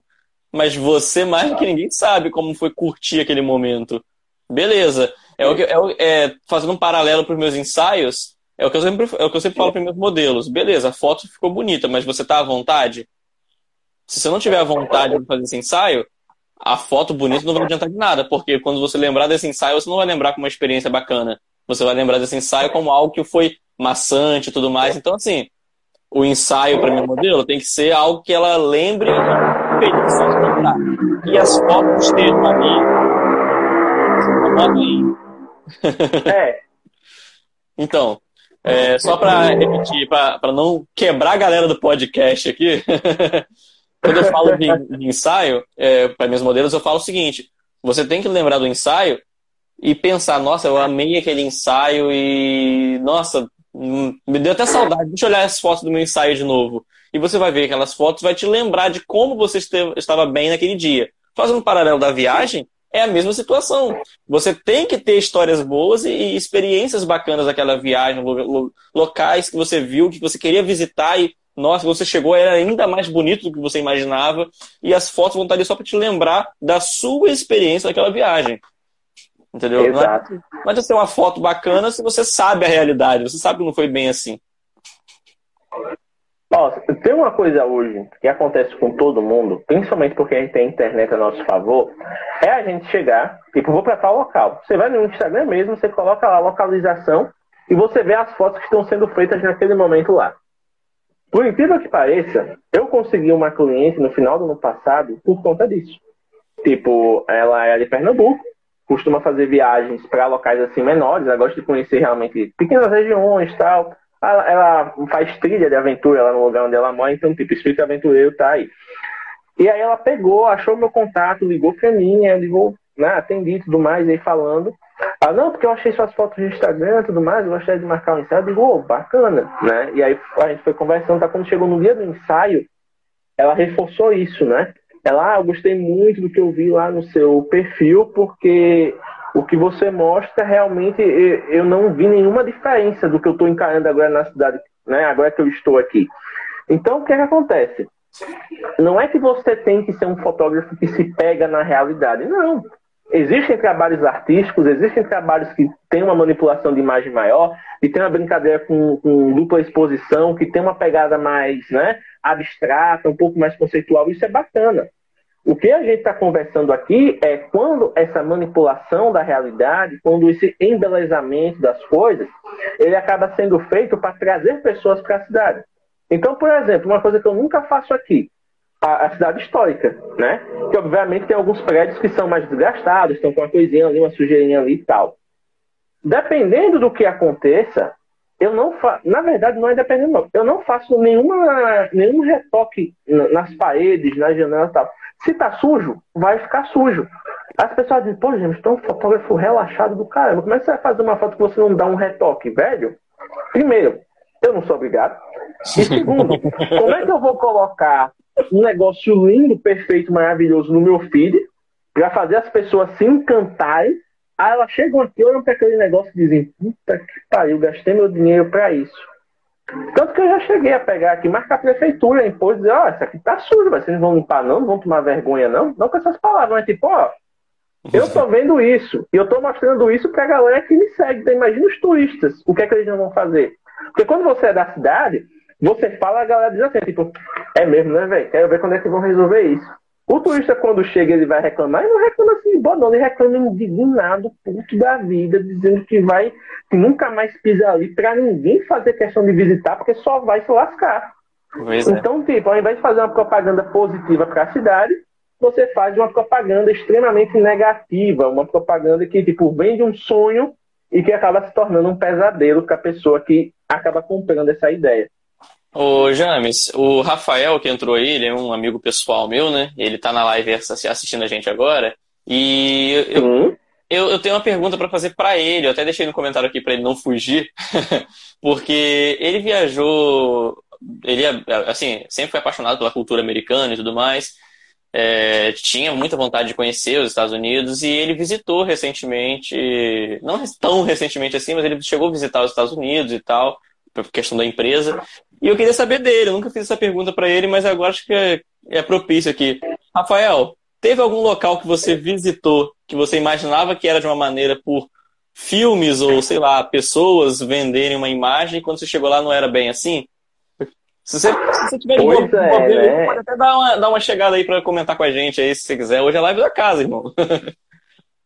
[SPEAKER 2] Mas você, mais do que ninguém, sabe como foi curtir aquele momento. Beleza. É o que, é, é fazendo um paralelo para os meus ensaios, é o que eu sempre, é o que eu sempre falo para meus modelos. Beleza, a foto ficou bonita, mas você tá à vontade? Se você não tiver à vontade de fazer esse ensaio, a foto bonita não vai adiantar de nada, porque quando você lembrar desse ensaio, você não vai lembrar como uma experiência bacana. Você vai lembrar desse ensaio como algo que foi maçante e tudo mais. Então, assim, o ensaio para minha modelo tem que ser algo que ela lembre e as fotos estejam ali. É. então, é, só para repetir, para não quebrar a galera do podcast aqui, quando eu falo de, de ensaio, é, para meus modelos, eu falo o seguinte: você tem que lembrar do ensaio e pensar, nossa, eu amei aquele ensaio e, nossa, hum, me deu até saudade. Deixa eu olhar as fotos do meu ensaio de novo. E você vai ver aquelas fotos, vai te lembrar de como você esteve, estava bem naquele dia. Fazendo um paralelo da viagem, é a mesma situação. Você tem que ter histórias boas e experiências bacanas daquela viagem, locais que você viu, que você queria visitar e, nossa, você chegou, era ainda mais bonito do que você imaginava. E as fotos vão estar ali só para te lembrar da sua experiência daquela viagem. Entendeu?
[SPEAKER 1] Exato. Não
[SPEAKER 2] adianta ser uma foto bacana se você sabe a realidade, você sabe que não foi bem assim.
[SPEAKER 1] Nossa, tem uma coisa hoje que acontece com todo mundo, principalmente porque a gente tem internet a nosso favor, é a gente chegar, tipo, vou para tal local. Você vai no Instagram mesmo, você coloca lá a localização e você vê as fotos que estão sendo feitas naquele momento lá. Por incrível que pareça, eu consegui uma cliente no final do ano passado por conta disso. Tipo, ela é de Pernambuco, costuma fazer viagens para locais assim menores, ela gosta de conhecer realmente pequenas regiões tal. Ela, ela, faz trilha de aventura lá no lugar onde ela mora, então, tipo, espírito aventureiro tá aí. E aí ela pegou, achou meu contato, ligou pra mim, eu ligou, né, atendi e tudo mais, aí falando. Ah, não, porque eu achei suas fotos no Instagram e tudo mais, eu gostaria de marcar um ensaio. Eu digo, oh, bacana, né? E aí a gente foi conversando, tá? Quando chegou no dia do ensaio, ela reforçou isso, né? Ela, ah, eu gostei muito do que eu vi lá no seu perfil, porque o que você mostra realmente eu não vi nenhuma diferença do que eu estou encarando agora na cidade, né? Agora que eu estou aqui. Então, o que, é que acontece? Não é que você tem que ser um fotógrafo que se pega na realidade, não. Existem trabalhos artísticos, existem trabalhos que têm uma manipulação de imagem maior, e tem uma brincadeira com, com dupla exposição, que tem uma pegada mais né, abstrata, um pouco mais conceitual, isso é bacana. O que a gente está conversando aqui é quando essa manipulação da realidade, quando esse embelezamento das coisas, ele acaba sendo feito para trazer pessoas para a cidade. Então, por exemplo, uma coisa que eu nunca faço aqui, a, a, cidade histórica, né? Que obviamente tem alguns prédios que são mais desgastados, estão com uma coisinha ali, uma sujeirinha ali e tal. Dependendo do que aconteça, eu não faço. Na verdade, não é dependendo, não. Eu não faço nenhuma, nenhum retoque nas paredes, nas janelas e tal. Se tá sujo, vai ficar sujo. As pessoas dizem, pô, gente, estou um fotógrafo relaxado do caramba. Como é que você vai fazer uma foto que você não dá um retoque, velho? Primeiro, eu não sou obrigado. E segundo, como é que eu vou colocar um negócio lindo, perfeito, maravilhoso no meu feed para fazer as pessoas se encantarem? Aí elas chegam aqui, olham para aquele negócio e dizem: Puta que pariu, gastei meu dinheiro para isso. Tanto que eu já cheguei a pegar aqui, marcar a prefeitura, impor, dizer: Ó, oh, isso aqui tá sujo, vocês não vão limpar, não, não vão tomar vergonha, não. Não com essas palavras, mas tipo, ó, eu tô vendo isso e eu tô mostrando isso pra galera que me segue. Então, imagina os turistas, o que é que eles não vão fazer? Porque quando você é da cidade, você fala, a galera diz assim, tipo, é mesmo, né, velho? Quero ver quando é que vão resolver isso. O turista, quando chega, ele vai reclamar, e não reclama assim, boa não, ele reclama indignado, puto da vida, dizendo que vai, que nunca mais pisa ali, pra ninguém fazer questão de visitar, porque só vai se lascar. Pois é. então, é. tipo, ao invés de fazer uma propaganda positiva para a cidade, você faz uma propaganda extremamente negativa, uma propaganda que, tipo, vende um sonho e que acaba se tornando um pesadelo para a pessoa que acaba comprando essa ideia.
[SPEAKER 2] Ô, James, o Rafael que entrou aí, ele é um amigo pessoal meu, né? Ele tá na live assistindo a gente agora. E eu, eu, eu tenho uma pergunta para fazer para ele. Eu até deixei no comentário aqui para ele não fugir, porque ele viajou. Ele, assim, sempre foi apaixonado pela cultura americana e tudo mais. É, tinha muita vontade de conhecer os Estados Unidos e ele visitou recentemente, não tão recentemente assim, mas ele chegou a visitar os Estados Unidos e tal, questão da empresa. E eu queria saber dele, eu nunca fiz essa pergunta para ele, mas agora acho que é, é propício aqui. Rafael, teve algum local que você visitou que você imaginava que era de uma maneira por filmes ou, sei lá, pessoas venderem uma imagem e quando você chegou lá não era bem assim? Se você, se você tiver de boa, é, né? pode até dar uma, dar uma chegada aí para comentar com a gente aí, se você quiser. Hoje é live da casa, irmão.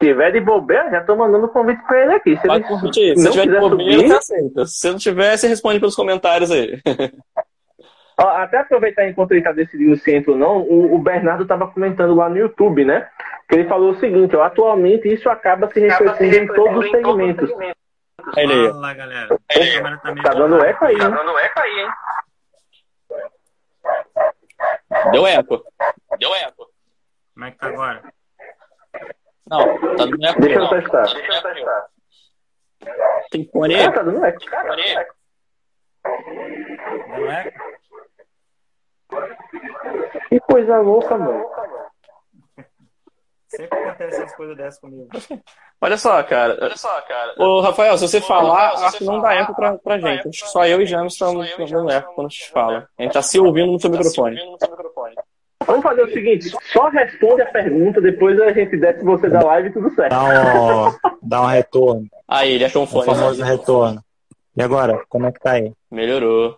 [SPEAKER 1] Se tiver de bobeira, já tô mandando convite pra ele aqui. Se, ele,
[SPEAKER 2] convite se tiver de bobeira, subir... aceita. Se não tiver, você responde pelos comentários aí.
[SPEAKER 1] Ó, até aproveitar enquanto ele tá decidindo se entra ou não, o, o Bernardo tava comentando lá no YouTube, né? Que ele falou o seguinte, ó, atualmente isso acaba se refletindo em todos os segmentos.
[SPEAKER 2] Aí,
[SPEAKER 3] aí. Fala, galera.
[SPEAKER 1] Tá, tá dando eco aí, Tá dando eco aí, hein?
[SPEAKER 2] Deu eco. Deu eco.
[SPEAKER 3] Como é que tá agora?
[SPEAKER 2] Não, tá dando eco.
[SPEAKER 1] Deixa eu testar. Deixa eu testar.
[SPEAKER 2] Tem fone aí?
[SPEAKER 1] Ah, tá dando eco. Cara,
[SPEAKER 3] dando eco. Dando eco?
[SPEAKER 1] Que coisa louca, mano.
[SPEAKER 3] Sempre acontece essas coisas dessas comigo.
[SPEAKER 2] Olha só, cara. Olha só, cara. Ô, Rafael, se você Ô, falar, Rafael, se acho que não dá eco pra, pra gente. Acho que só eu e James estamos dando eco quando a gente fala. A gente tá se ouvindo no seu tá microfone.
[SPEAKER 1] Vamos fazer o seguinte, só responde a pergunta, depois a gente desce você da live e tudo certo.
[SPEAKER 3] Dá um, dá um retorno.
[SPEAKER 2] Aí, ele achou um fone.
[SPEAKER 3] O famoso retorno. E agora, como é que tá aí?
[SPEAKER 2] Melhorou.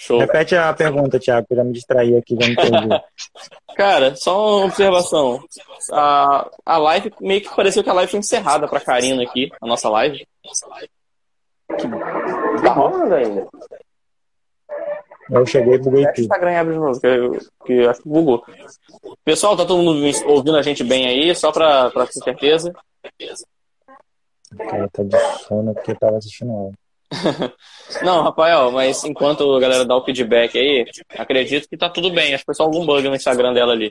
[SPEAKER 2] Show.
[SPEAKER 3] Repete a pergunta, Thiago, que eu já me distraí aqui, já me perdi.
[SPEAKER 2] Cara, só uma observação. A, a live, meio que pareceu que a live foi encerrada pra Karina aqui, a nossa live.
[SPEAKER 1] Tá rolando ainda.
[SPEAKER 3] Eu cheguei e buguei tudo.
[SPEAKER 2] Instagram abre de novo, que, eu, que acho que bugou. Pessoal, tá todo mundo ouvindo a gente bem aí, só pra, pra ter certeza.
[SPEAKER 3] Cara, tá de sono porque eu tava assistindo aula.
[SPEAKER 2] Não, Rafael, mas enquanto a galera dá o feedback aí, acredito que tá tudo bem. Acho que foi só algum bug no Instagram dela ali.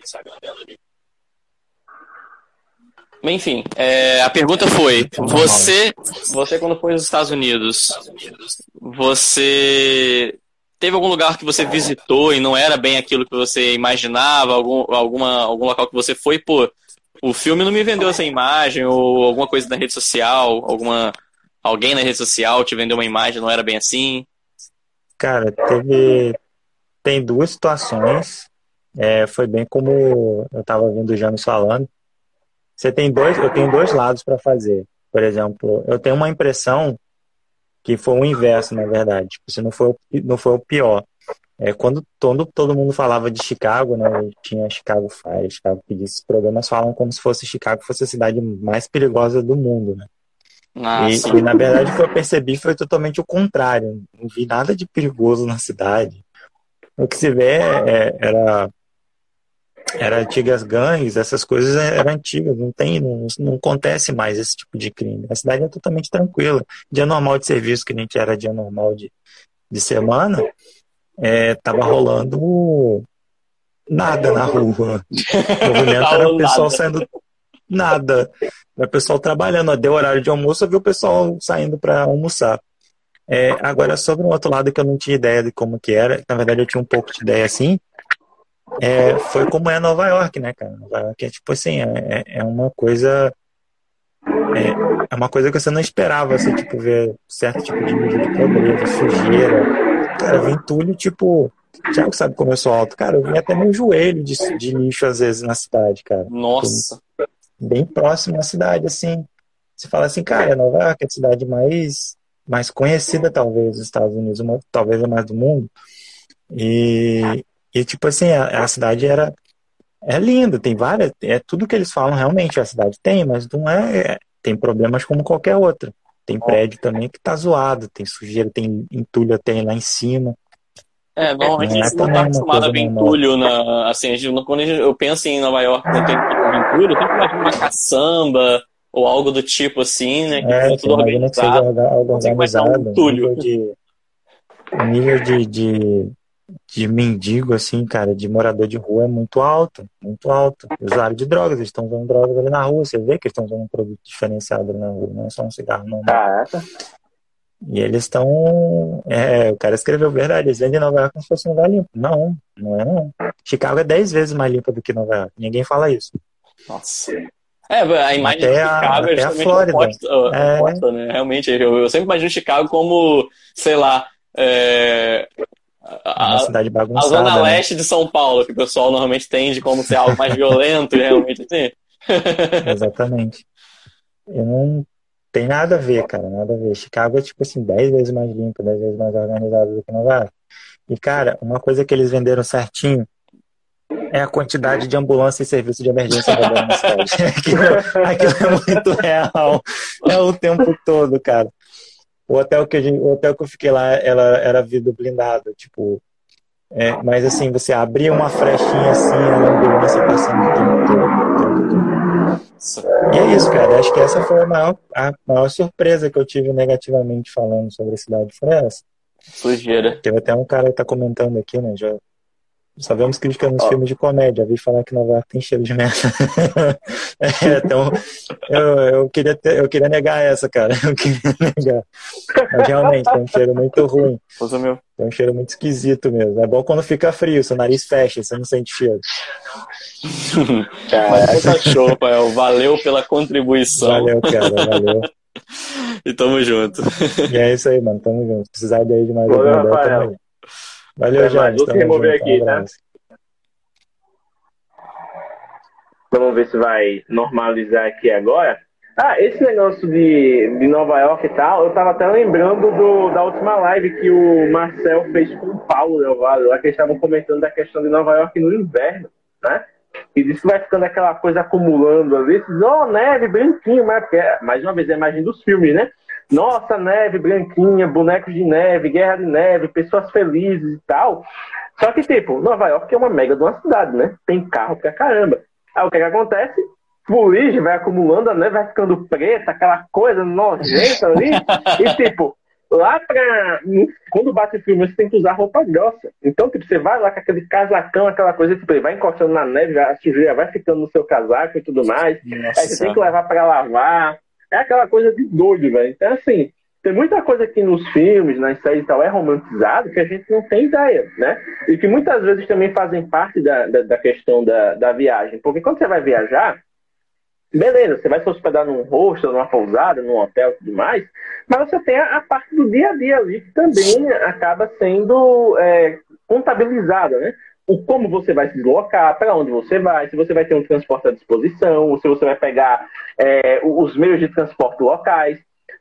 [SPEAKER 2] Mas enfim, é, a pergunta foi: você, você quando foi aos Estados Unidos, você teve algum lugar que você visitou e não era bem aquilo que você imaginava? Algum, alguma, algum local que você foi, pô, o filme não me vendeu essa imagem ou alguma coisa na rede social, alguma alguém na rede social te vendeu uma imagem, não era bem assim?
[SPEAKER 3] Cara, teve. Tem duas situações. É, foi bem como eu estava vendo o James falando. Você tem dois, eu tenho dois lados para fazer. Por exemplo, eu tenho uma impressão que foi o inverso, na verdade. Tipo, se não foi, não foi o pior. É, quando todo, todo mundo falava de Chicago, né, tinha Chicago Fire, Chicago esses programas falam como se fosse Chicago fosse a cidade mais perigosa do mundo, né? Ah, e, e, na verdade, o que eu percebi foi totalmente o contrário. Não vi nada de perigoso na cidade. O que se vê é, era era antigas gangues, essas coisas eram antigas, não tem, não, não acontece mais esse tipo de crime. A cidade é totalmente tranquila. Dia normal de serviço, que a gente era dia normal de, de semana, é, tava rolando nada na rua. O movimento era o pessoal saindo nada. Era o pessoal trabalhando. Deu horário de almoço, eu vi o pessoal saindo para almoçar. É, agora, sobre um outro lado que eu não tinha ideia de como que era, na verdade eu tinha um pouco de ideia assim, é, foi como é Nova York, né, cara? Nova York é tipo assim, é, é uma coisa. É, é uma coisa que você não esperava, assim, tipo, ver certo tipo de nível de pobreza, sujeira. Cara, vem entulho, tipo. Tiago sabe como eu sou alto. Cara, eu vim até meu joelho de, de lixo às vezes na cidade, cara.
[SPEAKER 2] Nossa!
[SPEAKER 3] Bem próximo à cidade, assim. Você fala assim, cara, Nova York é a cidade mais, mais conhecida, talvez, dos Estados Unidos, uma, talvez a mais do mundo. E, e tipo assim, a, a cidade era é linda, tem várias, é tudo que eles falam realmente a cidade tem, mas não é, é tem problemas como qualquer outra. Tem prédio também que tá zoado, tem sujeira, tem entulho tem lá em cima.
[SPEAKER 2] É, normalmente não é a gente não tá acostumado a ver entulho na. Assim, quando eu penso em Nova York, quando tem entulho, eu sempre imagino uma caçamba ou algo do tipo assim, né? Que
[SPEAKER 3] é, tudo organizado. Que seja algo organizado. Um entulho. Nível de, nível de, de de mendigo, assim, cara, de morador de rua é muito alto, muito alto. Usuário de drogas, eles estão usando drogas ali na rua, você vê que eles estão usando um produto diferenciado ali na rua, não é só um cigarro não.
[SPEAKER 1] Caraca.
[SPEAKER 3] E eles estão. É, o cara escreveu verdade, eles vendem Nova York como se fosse um lugar limpo. Não, não é não. Chicago é 10 vezes mais limpa do que Nova York. Ninguém fala isso.
[SPEAKER 2] Nossa. É, a imagem
[SPEAKER 3] até
[SPEAKER 2] de Chicago
[SPEAKER 3] a,
[SPEAKER 2] é
[SPEAKER 3] até a Flórida.
[SPEAKER 2] Oposta,
[SPEAKER 3] é...
[SPEAKER 2] oposta, né? Realmente, eu, eu sempre imagino Chicago como, sei lá, é,
[SPEAKER 3] a, uma cidade bagunçada.
[SPEAKER 2] A zona
[SPEAKER 3] né?
[SPEAKER 2] leste de São Paulo, que o pessoal normalmente tende como ser algo mais violento, realmente assim.
[SPEAKER 3] Exatamente. Eu não tem nada a ver, cara, nada a ver. Chicago é tipo assim, 10 vezes mais limpo, 10 vezes mais organizado do que Nova York. E, cara, uma coisa que eles venderam certinho é a quantidade de ambulância e serviço de emergência rodando na cidade. aquilo, aquilo é muito real. É o tempo todo, cara. O hotel que, gente, o hotel que eu fiquei lá ela era vidro blindado, tipo. É, mas assim, você abria uma frechinha assim, a ambulância passando o tempo todo. E é isso, cara. Acho que essa foi a maior, a maior surpresa que eu tive negativamente falando sobre a cidade. Foi essa.
[SPEAKER 2] Sujeira.
[SPEAKER 3] Teve até um cara que tá comentando aqui, né? Já, só vemos crítica nos oh. filmes de comédia. Vi falar que Nova York tem cheiro de merda. é, então, eu, eu, queria ter, eu queria negar essa, cara. Eu queria negar. Mas realmente, tem um cheiro muito ruim.
[SPEAKER 2] meu.
[SPEAKER 3] Tem um cheiro muito esquisito mesmo. É bom quando fica frio, seu nariz fecha, você não sente cheiro.
[SPEAKER 2] Mas tá show, Pael. Valeu pela contribuição.
[SPEAKER 3] Valeu, cara. Valeu.
[SPEAKER 2] e tamo junto.
[SPEAKER 3] E é isso aí, mano. Tamo junto. Se precisar de aí de mais
[SPEAKER 1] alguma ideia,
[SPEAKER 3] Valeu, é, Jair.
[SPEAKER 1] Vou remover aqui, tá? Vamos ver se vai normalizar aqui agora. Ah, esse negócio de, de Nova York e tal, eu tava até lembrando do, da última live que o Marcel fez com o Paulo Del Valle, lá que eles estavam comentando da questão de Nova York no inverno, né? E disse que vai ficando aquela coisa acumulando ali. Ó, oh, neve, branquinho, mas é, mais uma vez a imagem dos filmes, né? Nossa, neve branquinha, bonecos de neve, guerra de neve, pessoas felizes e tal. Só que, tipo, Nova York é uma mega de uma cidade, né? Tem carro pra caramba. Aí o que, que acontece? Fuligem vai acumulando, a neve vai ficando preta, aquela coisa nojenta ali. e, tipo, lá pra. Quando bate filme, você tem que usar roupa grossa. Então, tipo, você vai lá com aquele casacão, aquela coisa, tipo, ele vai encostando na neve, a sujeira vai ficando no seu casaco e tudo mais. Nossa. Aí você tem que levar para lavar é aquela coisa de doido, velho. Então, assim, tem muita coisa aqui nos filmes, nas séries e tal, é romantizado que a gente não tem ideia, né? E que muitas vezes também fazem parte da, da, da questão da, da viagem. Porque quando você vai viajar, beleza, você vai se hospedar num hostel, numa pousada, num hotel e tudo mais, mas você tem a, a, parte do dia a dia ali que também acaba sendo é, contabilizada, né? O como você vai se deslocar, para onde você vai, se você vai ter um transporte à disposição, ou se você vai pegar é, os meios de transporte locais,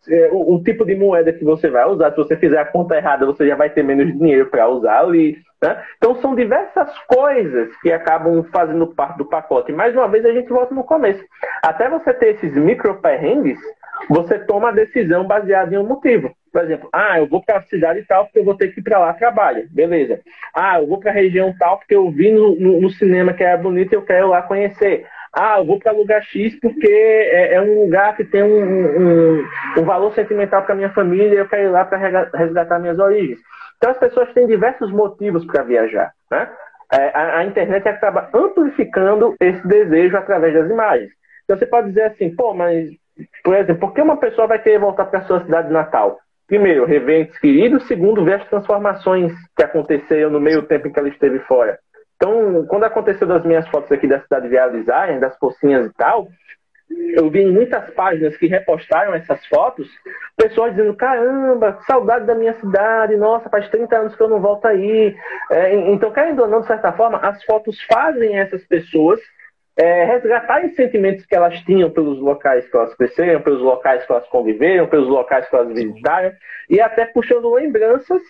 [SPEAKER 1] é, o, o, tipo de moeda que você vai usar. Se você fizer a conta errada, você já vai ter menos dinheiro para usar ali. Né? Então, são diversas coisas que acabam fazendo parte do pacote. Mais uma vez, a gente volta no começo. Até você ter esses micro perrengues, você toma a decisão baseada em um motivo. Por exemplo, ah, eu vou para a cidade tal porque eu vou ter que ir para lá trabalho. Beleza. Ah, eu vou para a região tal porque eu vi no, no, no cinema que é bonito e eu quero lá conhecer. Ah, eu vou para lugar X porque é, é, um lugar que tem um, um, um valor sentimental para minha família e eu quero ir lá para resgatar minhas origens. Então as pessoas têm diversos motivos para viajar. Né? É, a, a, internet acaba amplificando esse desejo através das imagens. Então você pode dizer assim, pô, mas, por exemplo, por que uma pessoa vai querer voltar para sua cidade natal? Primeiro, rever entes queridos. Segundo, ver as transformações que aconteceram no meio tempo em que ela esteve fora. Então, quando aconteceu das minhas fotos aqui da cidade viralizarem, das pocinhas e tal, eu vi em muitas páginas que repostaram essas fotos, pessoas dizendo, caramba, saudade da minha cidade, nossa, faz 30 anos que eu não volto aí. É, então, querendo ou não, de certa forma, as fotos fazem essas pessoas é, resgatarem sentimentos que elas tinham pelos locais que elas cresceram, pelos locais que elas conviveram, pelos locais que elas visitaram, e até puxando lembranças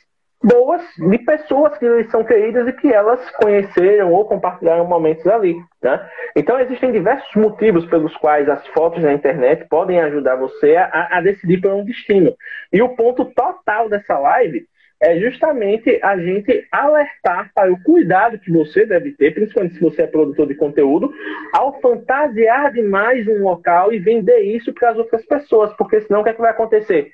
[SPEAKER 1] boas de pessoas que são queridas e que elas conheceram ou compartilharam momentos ali. Né? Então, existem diversos motivos pelos quais as fotos na internet podem ajudar você a, a decidir por um destino. E o ponto total dessa live é justamente a gente alertar para o cuidado que você deve ter, principalmente se você é produtor de conteúdo, ao fantasiar demais um local e vender isso para as outras pessoas, porque senão o que, é que vai acontecer?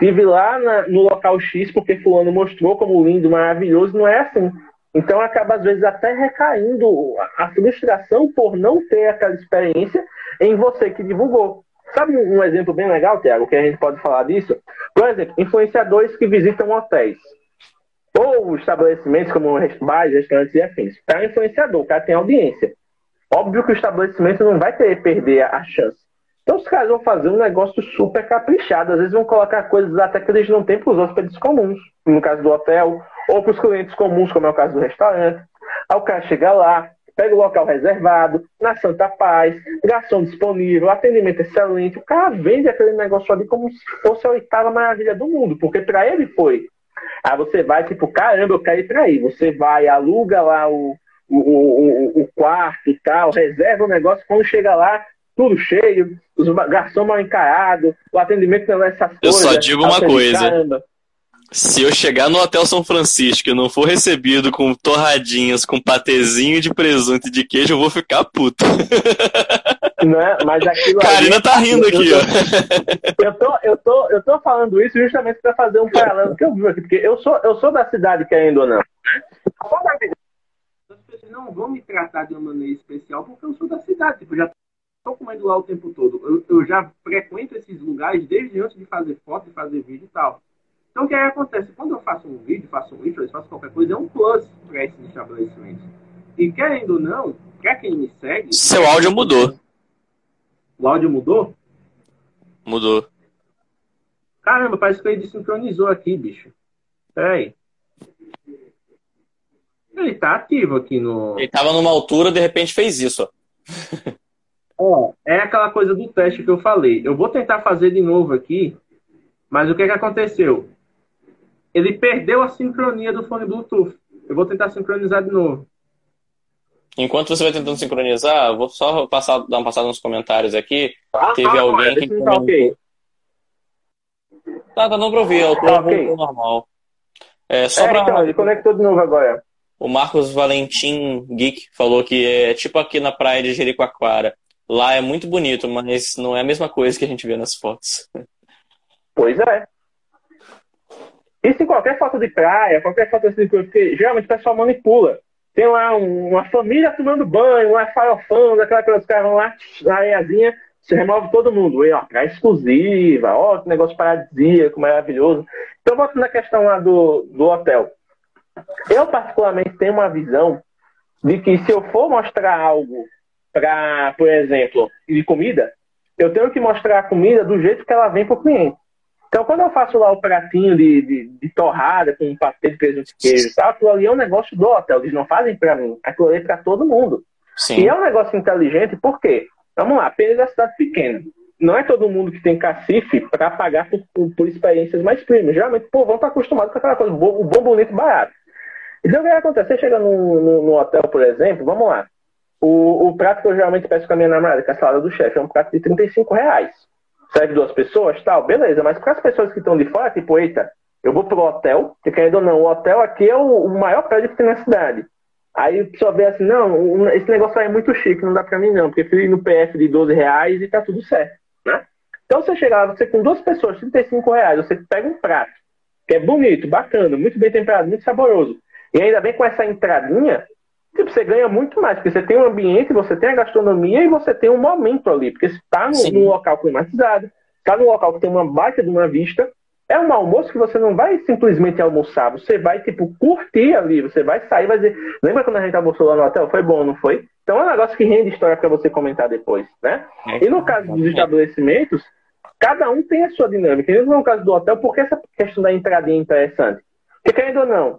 [SPEAKER 1] Tive lá na, no local X porque fulano mostrou como lindo, maravilhoso, não é assim. Então acaba às vezes até recaindo a frustração por não ter aquela experiência em você que divulgou. Sabe um exemplo bem legal, Tiago, que a gente pode falar disso? Por exemplo, influenciadores que visitam hotéis. Ou estabelecimentos como bares, restaurantes e afins. Para influenciador, o cara tem audiência. Óbvio que o estabelecimento não vai ter perder a chance. Então os caras vão fazer um negócio super caprichado. Às vezes vão colocar coisas até que eles não têm para os hóspedes comuns. No caso do hotel, ou para os clientes comuns, como é o caso do restaurante. Aí o cara chega lá, pega o local reservado, na Santa Paz, garçom disponível, atendimento excelente. O cara vende aquele negócio ali como se fosse a oitava maravilha do mundo, porque para ele foi. Aí você vai, tipo, caramba, eu quero ir para aí. Você vai, aluga lá o, o, o, o quarto e tal, reserva o negócio, quando chega lá, tudo cheio, os garçons mal encarados, o atendimento não é essas
[SPEAKER 2] eu coisas. Eu só digo uma coisa. Se eu chegar no Hotel São Francisco e não for recebido com torradinhas, com patezinho de presunto e de queijo, eu vou ficar puto.
[SPEAKER 1] Não é? Mas aquilo
[SPEAKER 2] Karina ali, tá rindo aqui,
[SPEAKER 1] eu ó. Eu tô, eu, tô, eu tô falando isso justamente para fazer um paralelo que eu vi aqui, porque eu sou, eu sou da cidade, querendo ou não. As pessoas não vão me tratar de uma maneira especial porque eu sou da cidade. Tipo, já estou comendo lá o tempo todo. Eu, eu, já frequento esses lugares desde antes de fazer foto, de fazer vídeo e tal. Então, o que, é que acontece? Quando eu faço um vídeo, faço um influencer, faço qualquer coisa, é um plus para esses estabelecimentos. E querendo ou não, para quem me segue.
[SPEAKER 2] Seu áudio mudou.
[SPEAKER 1] O áudio mudou?
[SPEAKER 2] Mudou.
[SPEAKER 1] Caramba, parece que ele desincronizou aqui, bicho. Peraí. Ele tá ativo aqui no.
[SPEAKER 2] Ele tava numa altura, de repente fez isso, ó.
[SPEAKER 1] Ó, é aquela coisa do teste que eu falei. Eu vou tentar fazer de novo aqui, mas o que, que aconteceu? Ele perdeu a sincronia do fone Bluetooth. Eu vou tentar sincronizar de novo.
[SPEAKER 2] Enquanto você vai tentando sincronizar, vou só passar, dar uma passada nos comentários aqui. Ah, Teve ah, alguém que. Tá, okay. tá, tá não pra ouvir, o tom tá, okay. normal. É, só é, pra...
[SPEAKER 1] então, ele conectou de novo agora.
[SPEAKER 2] O Marcos Valentim Geek falou que é tipo aqui na praia de Jericoacoara. Lá é muito bonito, mas não é a mesma coisa que a gente vê nas fotos.
[SPEAKER 1] Pois é. Isso em qualquer foto de praia, qualquer foto assim, porque geralmente o pessoal manipula. Tem lá uma família tomando banho, lá farofando, aquela coisa, os caras vão lá na areiazinha, se remove todo mundo. E, ó, praia exclusiva, ó, que negócio paradisíaco, maravilhoso. Então, voltando na questão lá do, do hotel. Eu, particularmente, tenho uma visão de que se eu for mostrar algo para, por exemplo, de comida, eu tenho que mostrar a comida do jeito que ela vem para o cliente. Então, quando eu faço lá o pratinho de, de, de torrada com um patê de presunto e queijo, tá? aquilo ali é um negócio do hotel, eles não fazem para mim, aquilo ali é para todo mundo. Sim. E é um negócio inteligente, por quê? Vamos lá, apenas a cidade pequena. Não é todo mundo que tem cacife para pagar por, por, experiências mais premium. Geralmente o povão está acostumado com aquela coisa, o bom, bonito, barato. Então, o que acontece? Você chega no, no, no hotel, por exemplo, vamos lá. O, o prato que eu geralmente peço com a minha namorada, que é a salada do chefe, é um prato de 35 reais. Serve duas pessoas, tal, beleza. Mas para as pessoas que estão de fora, tipo, eita, eu vou pro hotel, porque querendo ou não, o hotel aqui é o, o maior prédio que tem na cidade. Aí a pessoa vê assim, não, esse negócio aí é muito chique, não dá pra mim não, porque fui no PF de 12 reais e tá tudo certo, né? Então você chega lá, você com duas pessoas, 35 reais, você pega um prato, que é bonito, bacana, muito bem temperado, muito saboroso, e ainda vem com essa entradinha, tipo, você ganha muito mais, porque você tem um ambiente, você tem a gastronomia e você tem um momento ali, porque você está num, num local climatizado, está num local que tem uma baita de uma vista, é um almoço que você não vai simplesmente almoçar, você vai, tipo, curtir ali, você vai sair, vai dizer, lembra quando a gente almoçou lá no hotel? Foi bom, não foi? Então é um negócio que rende história para você comentar depois, né? É, e no caso dos estabelecimentos, cada um tem a sua dinâmica. E no caso do hotel, por que essa questão da entradinha é interessante? Porque, querendo ou não,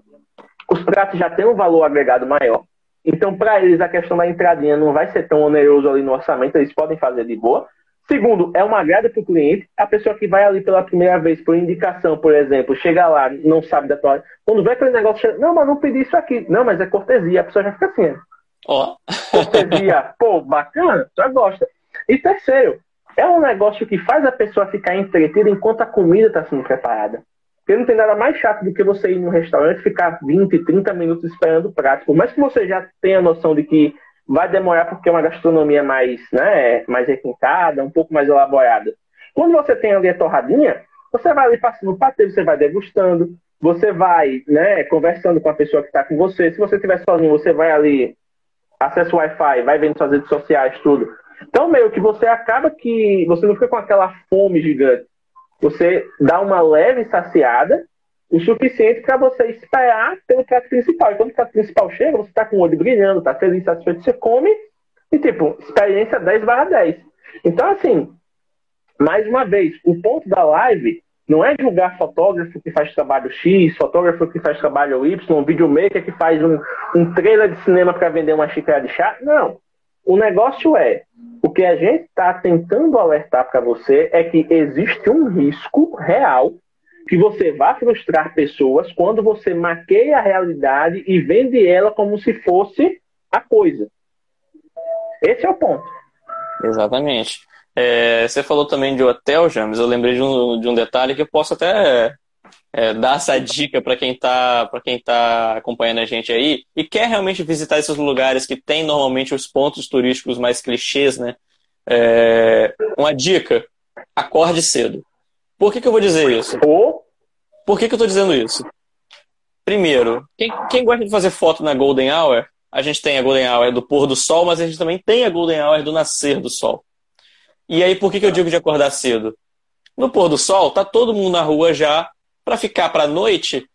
[SPEAKER 1] os pratos já têm um valor agregado maior. Então, para eles, a questão da entradinha não vai ser tão oneroso ali no orçamento, eles podem fazer de boa. Segundo, é uma agrada para o cliente. A pessoa que vai ali pela primeira vez, por indicação, por exemplo, chega lá, não sabe da tua. Quando vê aquele negócio, chega, não, mas não pedi isso aqui. Não, mas é cortesia. A pessoa já fica assim.
[SPEAKER 2] Ó.
[SPEAKER 1] Oh. Cortesia, pô, bacana, já gosta. E terceiro, é um negócio que faz a pessoa ficar entretida enquanto a comida está sendo preparada. Porque não tem nada mais chato do que você ir num restaurante ficar 20, 30 minutos esperando o prato. Por mais que você já tenha noção de que vai demorar porque é uma gastronomia mais, né, mais requintada, um pouco mais elaborada. Quando você tem ali a torradinha, você vai ali passando o patê, você vai degustando, você vai, né, conversando com a pessoa que está com você. Se você estiver sozinho, você vai ali, acessa o Wi-Fi, vai vendo suas redes sociais, tudo. Então, meio que você acaba que você não fica com aquela fome gigante. Você dá uma leve saciada o suficiente para você esperar pelo prato principal. E quando o prato principal chega, você está com o olho brilhando, está feliz, satisfeito, você come e, tipo, experiência 10 barra 10. Então, assim, mais uma vez, o ponto da live não é julgar fotógrafo que faz trabalho X, fotógrafo que faz trabalho Y, videomaker que faz um, um trailer de cinema para vender uma xícara de chá. Não. O negócio é, o que a gente está tentando alertar para você é que existe um risco real que você vai frustrar pessoas quando você maqueia a realidade e vende ela como se fosse a coisa. Esse é o ponto.
[SPEAKER 2] Exatamente. É, você falou também de hotel, James. Eu lembrei de um, de um detalhe que eu posso até é, dar essa dica para quem está para quem tá acompanhando a gente aí e quer realmente visitar esses lugares que tem normalmente os pontos turísticos mais clichês, né? É, uma dica: acorde cedo. Por que, que eu vou dizer isso? Por que, que eu estou dizendo isso? Primeiro, quem, quem gosta de fazer foto na Golden Hour, a gente tem a Golden Hour do pôr do sol, mas a gente também tem a Golden Hour do nascer do sol. E aí, por que, que eu digo de acordar cedo? No pôr do sol, tá todo mundo na rua já. Para ficar para a noite,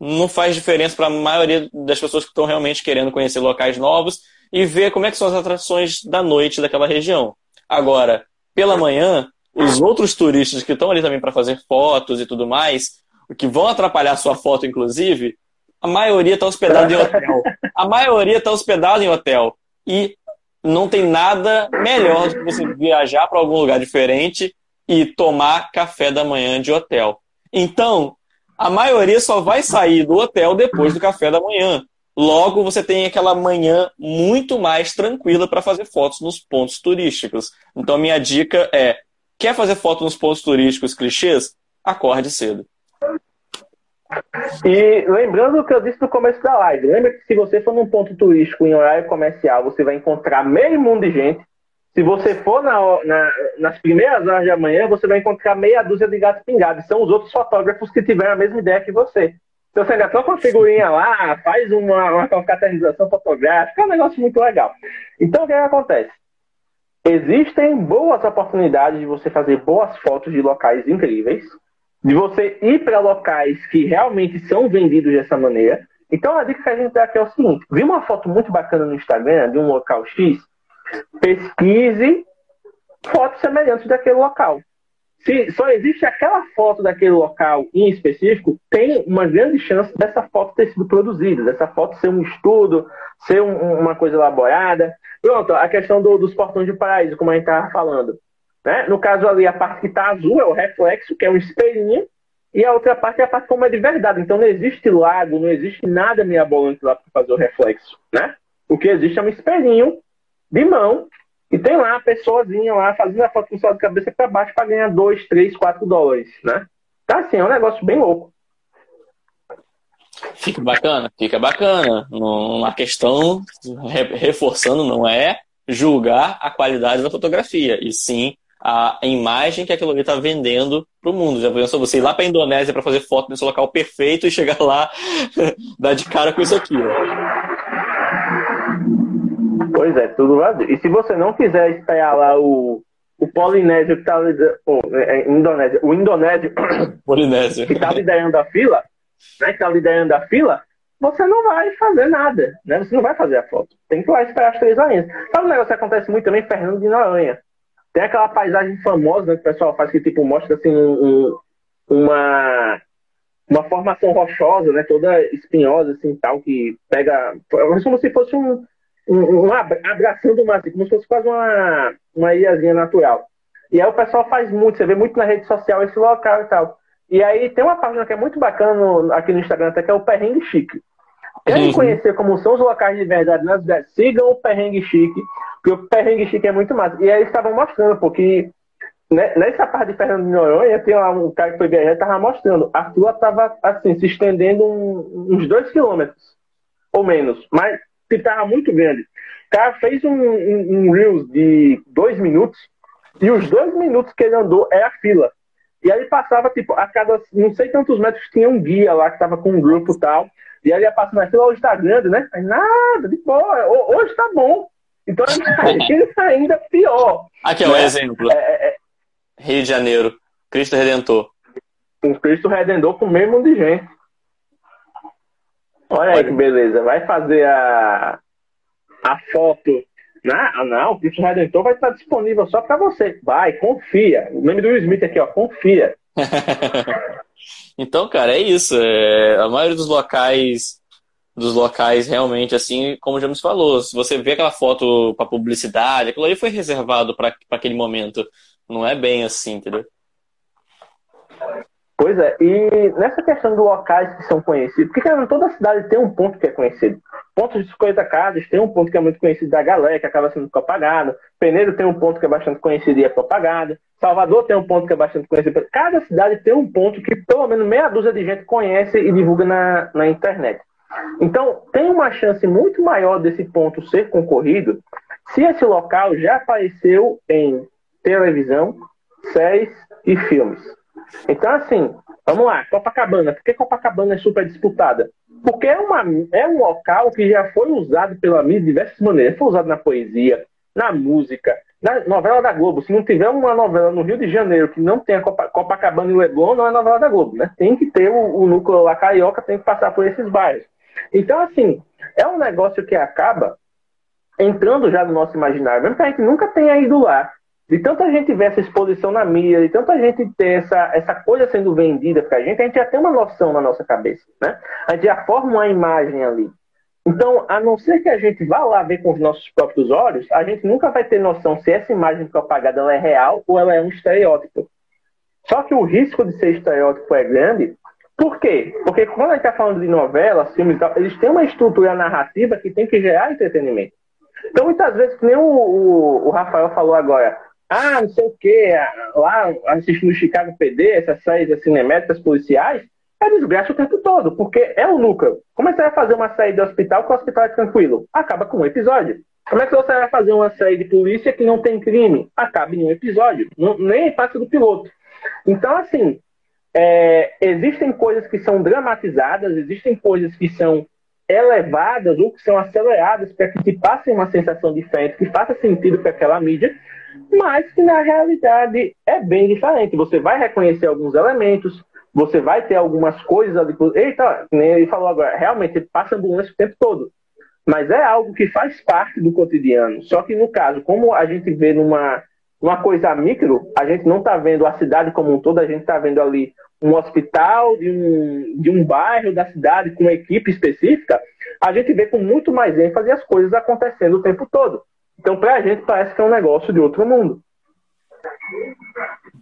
[SPEAKER 2] não faz diferença para a maioria das pessoas que estão realmente querendo conhecer locais novos e ver como é que são as atrações da noite daquela região. Agora, pela manhã, os outros turistas que estão ali também para fazer fotos e tudo mais, que vão atrapalhar a sua foto, inclusive, a maioria está hospedada em hotel. A maioria está hospedada em hotel. E não tem nada melhor do que você viajar para algum lugar diferente e tomar café da manhã de hotel. Então, a maioria só vai sair do hotel depois do café da manhã. Logo, você tem aquela manhã muito mais tranquila para fazer fotos nos pontos turísticos. Então, minha dica é Quer fazer foto nos pontos turísticos clichês? Acorde cedo.
[SPEAKER 1] E lembrando o que eu disse no começo da live, lembra que se você for num ponto turístico em horário comercial, você vai encontrar meio mundo de gente. Se você for na, na, nas primeiras horas da manhã, você vai encontrar meia dúzia de gatos pingados. São os outros fotógrafos que tiveram a mesma ideia que você. Então você ainda troca uma figurinha lá, faz uma, uma confraternização fotográfica, é um negócio muito legal. Então o que, é que acontece? Existem boas oportunidades de você fazer boas fotos de locais incríveis, de você ir para locais que realmente são vendidos dessa maneira. Então a dica que a gente dá aqui é o seguinte: vi uma foto muito bacana no Instagram de um local X, pesquise fotos semelhantes daquele local. Se só existe aquela foto daquele local em específico, tem uma grande chance dessa foto ter sido produzida, dessa foto ser um estudo, ser um, uma coisa elaborada. Pronto, a questão do, dos portões de paraíso, como a gente estava falando. Né? No caso ali, a parte que está azul é o reflexo, que é um espelhinho, e a outra parte é a parte como é de verdade. Então não existe lago, não existe nada mirabolante lá para fazer o reflexo. Né? O que existe é um espelhinho de mão E tem lá a pessoazinha lá fazendo a foto com de cabeça para baixo para ganhar 2, 3, 4 dólares, né? Tá assim, é um negócio bem louco.
[SPEAKER 2] Fica bacana, fica bacana. Uma questão, reforçando, não é julgar a qualidade da fotografia, e sim a imagem que aquilo ali está vendendo para o mundo. Já pensou você ir lá para a Indonésia para fazer foto nesse local perfeito e chegar lá, dar de cara com isso aqui.
[SPEAKER 1] Pois é, tudo vazio. E se você não quiser esperar lá o, o Polinésio que está liderando. Oh, é, é, Indonésia, o Indonésio
[SPEAKER 2] Polinésio.
[SPEAKER 1] que está liderando a fila, né, que está liderando a fila, você não vai fazer nada, né? Você não vai fazer a foto. Tem que ir lá esperar as três horinhas. Sabe um negócio que acontece muito também? Fernando de Noronha. Tem aquela paisagem famosa né, que o pessoal faz que tipo mostra assim um, uma uma formação rochosa, né, toda espinhosa assim tal que pega como se fosse um, um, um abraçando uma como se fosse quase uma uma ilhazinha natural. E aí o pessoal faz muito, você vê muito na rede social esse local e tal. E aí tem uma página que é muito bacana aqui no Instagram, até que é o Perrengue Chique. Querem uhum. conhecer como são os locais de verdade nas cidades? Sigam o Perrengue Chique, porque o Perrengue Chique é muito massa. E aí eles estavam mostrando, porque nessa parte de Fernando de Noronha, tem lá um cara que foi viajar e estava mostrando. A rua estava assim, se estendendo um, uns dois quilômetros, ou menos, mas estava muito grande. O cara fez um, um, um Reels de dois minutos, e os dois minutos que ele andou é a fila. E aí passava, tipo, a cada não sei quantos metros tinha um guia lá que tava com um grupo e tal. E aí ia passando aquilo, hoje tá grande, né? Aí, nada, de boa, hoje tá bom. Então a ainda pior.
[SPEAKER 2] Aqui é um né? exemplo. É, é, é, Rio de Janeiro, Cristo Redentor.
[SPEAKER 1] Um Cristo Redentor com o mesmo de gente. Olha aí que beleza. Vai fazer a, a foto não, não, o Cristo Redentor vai estar disponível só para você. Vai, confia. O nome do Will Smith aqui, ó, confia.
[SPEAKER 2] então, cara, é isso. É, a maioria dos locais, dos locais realmente, assim, como já me falou, se você vê aquela foto para publicidade, aquilo ali foi reservado para aquele momento. Não é bem assim, entendeu?
[SPEAKER 1] Pois é, e nessa questão de locais que são conhecidos, porque cara, toda cidade tem um ponto que é conhecido. Pontos de 50 casas tem um ponto que é muito conhecido da galera, que acaba sendo propagado. Peneiro tem um ponto que é bastante conhecido e é propagado. Salvador tem um ponto que é bastante conhecido. Cada cidade tem um ponto que pelo menos meia dúzia de gente conhece e divulga na, na internet. Então, tem uma chance muito maior desse ponto ser concorrido se esse local já apareceu em televisão, séries e filmes. Então, assim, vamos lá, Copacabana. Por que Copacabana é super disputada? Porque é, uma, é um local que já foi usado pela mídia de diversas maneiras. Foi usado na poesia, na música, na novela da Globo. Se não tiver uma novela no Rio de Janeiro que não tenha Copacabana e Leblon, não é novela da Globo, né? Tem que ter o, o núcleo lá carioca, tem que passar por esses bairros. Então, assim, é um negócio que acaba entrando já no nosso imaginário, mesmo que a gente nunca tenha ido lá de tanta gente ver essa exposição na mídia, de tanta gente ter essa, essa coisa sendo vendida para a gente, a gente já tem uma noção na nossa cabeça, né? A gente já forma uma imagem ali. Então, a não ser que a gente vá lá ver com os nossos próprios olhos, a gente nunca vai ter noção se essa imagem propagada ela é real ou ela é um estereótipo. Só que o risco de ser estereótipo é grande. Por quê? Porque quando a gente está falando de novelas, filmes tal, eles têm uma estrutura narrativa que tem que gerar entretenimento. Então, muitas vezes, que nem o, o, o Rafael falou agora, ah, não sei o quê, lá assistindo Chicago PD, essas séries cinemétricas policiais, é desgraça o tempo todo, porque é o núcleo. Como é que você vai fazer uma série de hospital que o hospital é tranquilo? Acaba com um episódio. Como é que você vai fazer uma série de polícia que não tem crime? Acaba em um episódio. Não, nem passa do piloto. Então, assim, é, existem coisas que são dramatizadas, existem coisas que são elevadas ou que são aceleradas para que se passe uma sensação diferente, que faça sentido para aquela mídia, mas que na realidade é bem diferente. Você vai reconhecer alguns elementos, você vai ter algumas coisas ali. Eita, ele falou agora, realmente ele passa ambulância o tempo todo. Mas é algo que faz parte do cotidiano. Só que no caso, como a gente vê numa uma coisa micro, a gente não está vendo a cidade como um todo, a gente está vendo ali um hospital de um, de um bairro da cidade com uma equipe específica, a gente vê com muito mais ênfase as coisas acontecendo o tempo todo. Então, para a gente, parece que é um negócio de outro mundo.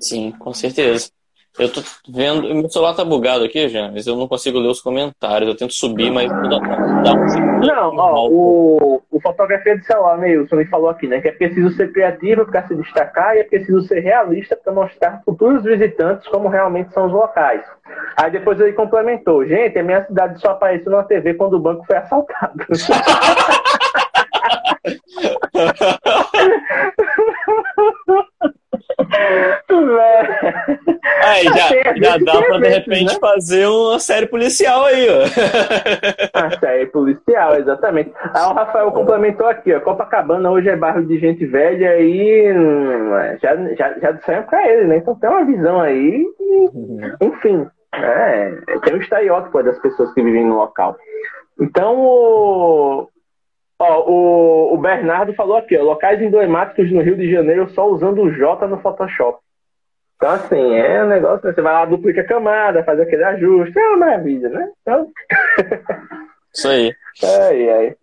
[SPEAKER 2] Sim, com certeza. Eu tô vendo. Meu celular tá bugado aqui, já, mas eu não consigo ler os comentários. Eu tento subir, mas não dá,
[SPEAKER 1] dá um Não, ó, o, o fotografia de celular, Neilson, me falou aqui, né? Que é preciso ser criativo para se destacar e é preciso ser realista para mostrar futuros visitantes como realmente são os locais. Aí depois ele complementou, gente, a minha cidade só apareceu na TV quando o banco foi assaltado.
[SPEAKER 2] Aí já, já dá pra de repente né? fazer uma série policial aí, ó.
[SPEAKER 1] A série policial, exatamente. Aí o Rafael complementou aqui, ó. Copacabana hoje é bairro de gente velha e hum, já, já, já disseram pra ele, né? Então tem uma visão aí, e, enfim. É, tem um estereótipo das pessoas que vivem no local. Então, o, ó, o, o Bernardo falou aqui, ó, locais emblemáticos no Rio de Janeiro só usando o J no Photoshop. Então, assim, é um negócio, você vai lá, duplica a camada, faz aquele ajuste, é uma maravilha, né? Então...
[SPEAKER 2] Isso aí.
[SPEAKER 1] Aí, aí.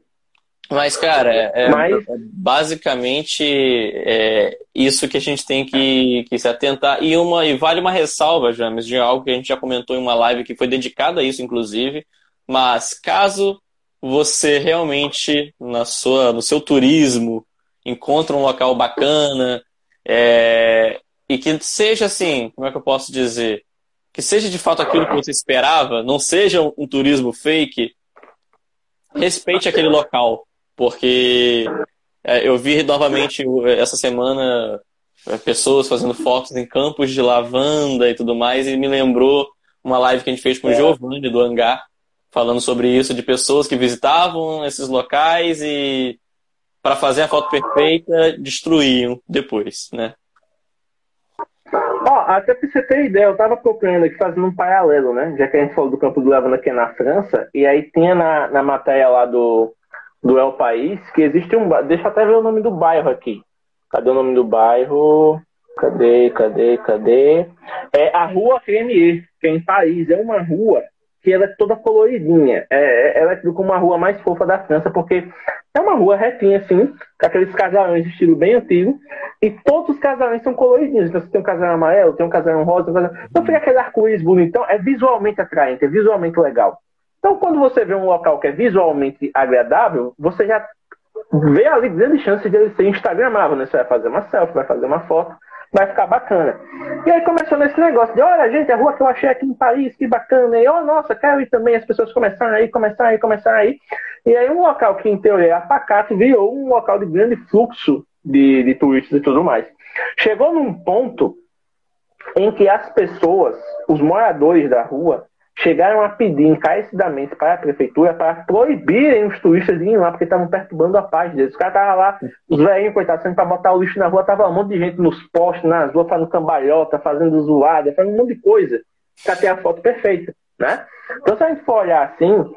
[SPEAKER 2] Mas, cara, é, é Mas... basicamente é isso que a gente tem que, que se atentar. E, uma, e vale uma ressalva, James, de algo que a gente já comentou em uma live que foi dedicada a isso, inclusive. Mas caso você realmente, na sua, no seu turismo, encontre um local bacana, é, e que seja assim, como é que eu posso dizer? Que seja de fato aquilo que você esperava, não seja um, um turismo fake, respeite aquele local porque é, eu vi novamente essa semana é, pessoas fazendo fotos em campos de lavanda e tudo mais, e me lembrou uma live que a gente fez com o é. Giovanni do Hangar, falando sobre isso, de pessoas que visitavam esses locais e para fazer a foto perfeita, destruíam depois, né?
[SPEAKER 1] Ó, até pra você ter ideia, eu tava procurando aqui fazendo um paralelo, né? Já que a gente falou do campo do Lavanda é na França, e aí tinha na, na matéria lá do, do El País, que existe um. Deixa eu até ver o nome do bairro aqui. Cadê o nome do bairro? Cadê, cadê, cadê? É a Rua Cremier, que é em Paris. É uma rua que ela é toda coloridinha. É, é ela é como uma rua mais fofa da França, porque é uma rua retinha, assim, com aqueles casarões de estilo bem antigo, e todos os casarões são coloridinhos. Então, você tem um casarão amarelo, tem um casarão rosa, um casarão... então fica aquele arco-íris bonitão, é visualmente atraente, é visualmente legal. Então, quando você vê um local que é visualmente agradável, você já vê ali grande chance de ele ser instagramável, né? Você vai fazer uma selfie, vai fazer uma foto, vai ficar bacana. E aí começou nesse negócio de, olha, gente, a rua que eu achei aqui em Paris, que bacana. E, oh, nossa, quero ir também. As pessoas começaram aí, começaram aí, começaram aí. E aí um local que, em teoria, é apacato, virou um local de grande fluxo de, de turistas e tudo mais. Chegou num ponto em que as pessoas, os moradores da rua, chegaram a pedir encarecidamente para a prefeitura para proibirem os turistas de ir lá, porque estavam perturbando a paz deles. Os caras estavam lá, os velhinhos, coitados, sendo para botar o lixo na rua, tava um monte de gente nos postes, nas ruas, fazendo cambalhota, fazendo zoada, fazendo um monte de coisa para ter a foto perfeita, né? Então, se a gente for olhar assim,